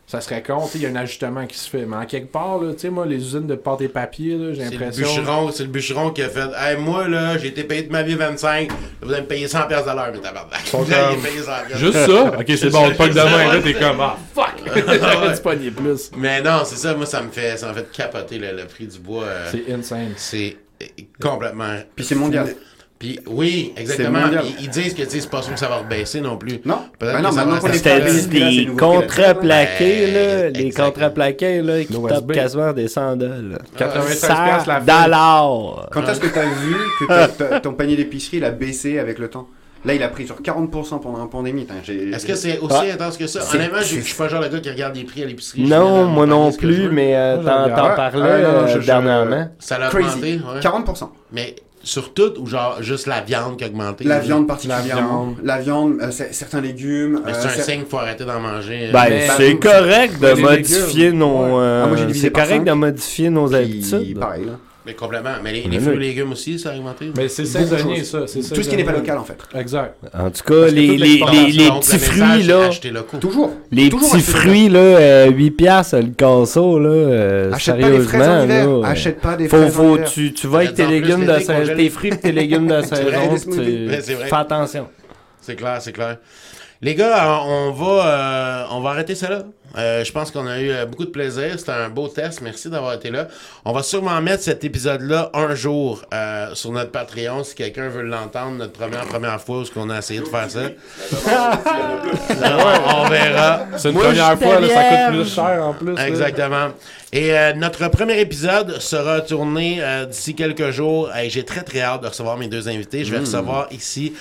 ça serait con. Tu sais, Il y a un ajustement qui se fait. Mais en quelque part, là, tu sais, moi, les usines de pâte et papier, là, j'ai C'est le, l'impression. bûcheron, c'est le bûcheron qui a fait Hey, moi, là, j'ai été payé de ma vie 25, vous allez me payer 100$ piastres à l'heure, mais tabarnak. Comme- payé 100$. piastres. Juste ça? Ok, c'est bon, pas que demain, là, t'es comme, ah, fuck! J'aurais dû pogner plus. Mais non, c'est ça, moi, ça me fait, ça me fait capoter le, le prix du bois. euh, C'est insane. c'est euh, complètement. Puis c'est mondial. Puis oui, exactement. Ils, ils disent que c'est pas sûr que ça va rebaisser non plus. Non. Peut-être Ben non, là. Là, c'est des nouveau contrats Québec, plaqués, Ben, là. Les exactement. contrats plaqués, là, qui tapent quasiment des 100 dollars. 93 100 piastres la feuille. dollars. Quand est-ce que tu as vu que ton panier d'épicerie il a baissé avec le temps? Là, il a pris sur 40% pendant la pandémie. Est-ce que c'est aussi Ah. intense que ça? Honnêtement, je suis pas le genre de gars qui regarde les prix à l'épicerie. Non, moi non plus, mais euh, t'en parlais non, non, euh, dernièrement. Ça l'a Crazy. augmenté, ouais. 40%. Mais sur tout ou genre juste la viande qui a augmenté? La viande particulièrement. viande. La viande, euh, c'est- certains légumes. Euh, C'est un signe qu'il faut arrêter d'en manger. Ben, Mais- c'est correct de modifier légumes. nos. Ouais. euh, Ah, c'est correct de modifier nos habitudes. pareil, là. Mais complètement. Mais les, fruits et légumes aussi, ça a augmenté. Mais c'est saisonnier, ça. c'est Tout ce qui n'est pas local, en fait. Exact. En tout cas, les, les, les, petits fruits, là. Toujours. Les Toujours petits fruits, là, euh, 8 piastres le casseau, là. euh, Achète pas des fraises en sérieusement, hiver. là. euh, Achète pas des Faut, fraises faut, tu, tu vas avec tes légumes de saison, tes fruits et tes légumes de saison, fais attention. C'est clair, c'est clair. Les gars, on va, euh, on va arrêter ça là. Euh, je pense qu'on a eu euh, beaucoup de plaisir. C'était un beau test. Merci d'avoir été là. On va sûrement mettre cet épisode-là un jour euh, sur notre Patreon si quelqu'un veut l'entendre. Notre première première fois où on a essayé de faire ça. on, verra. C'est une Moi, première fois, là, ça coûte plus cher en plus. Exactement. Et euh, notre premier épisode sera tourné euh, d'ici quelques jours. Hey, J'ai très très hâte de recevoir mes deux invités. Je vais recevoir ici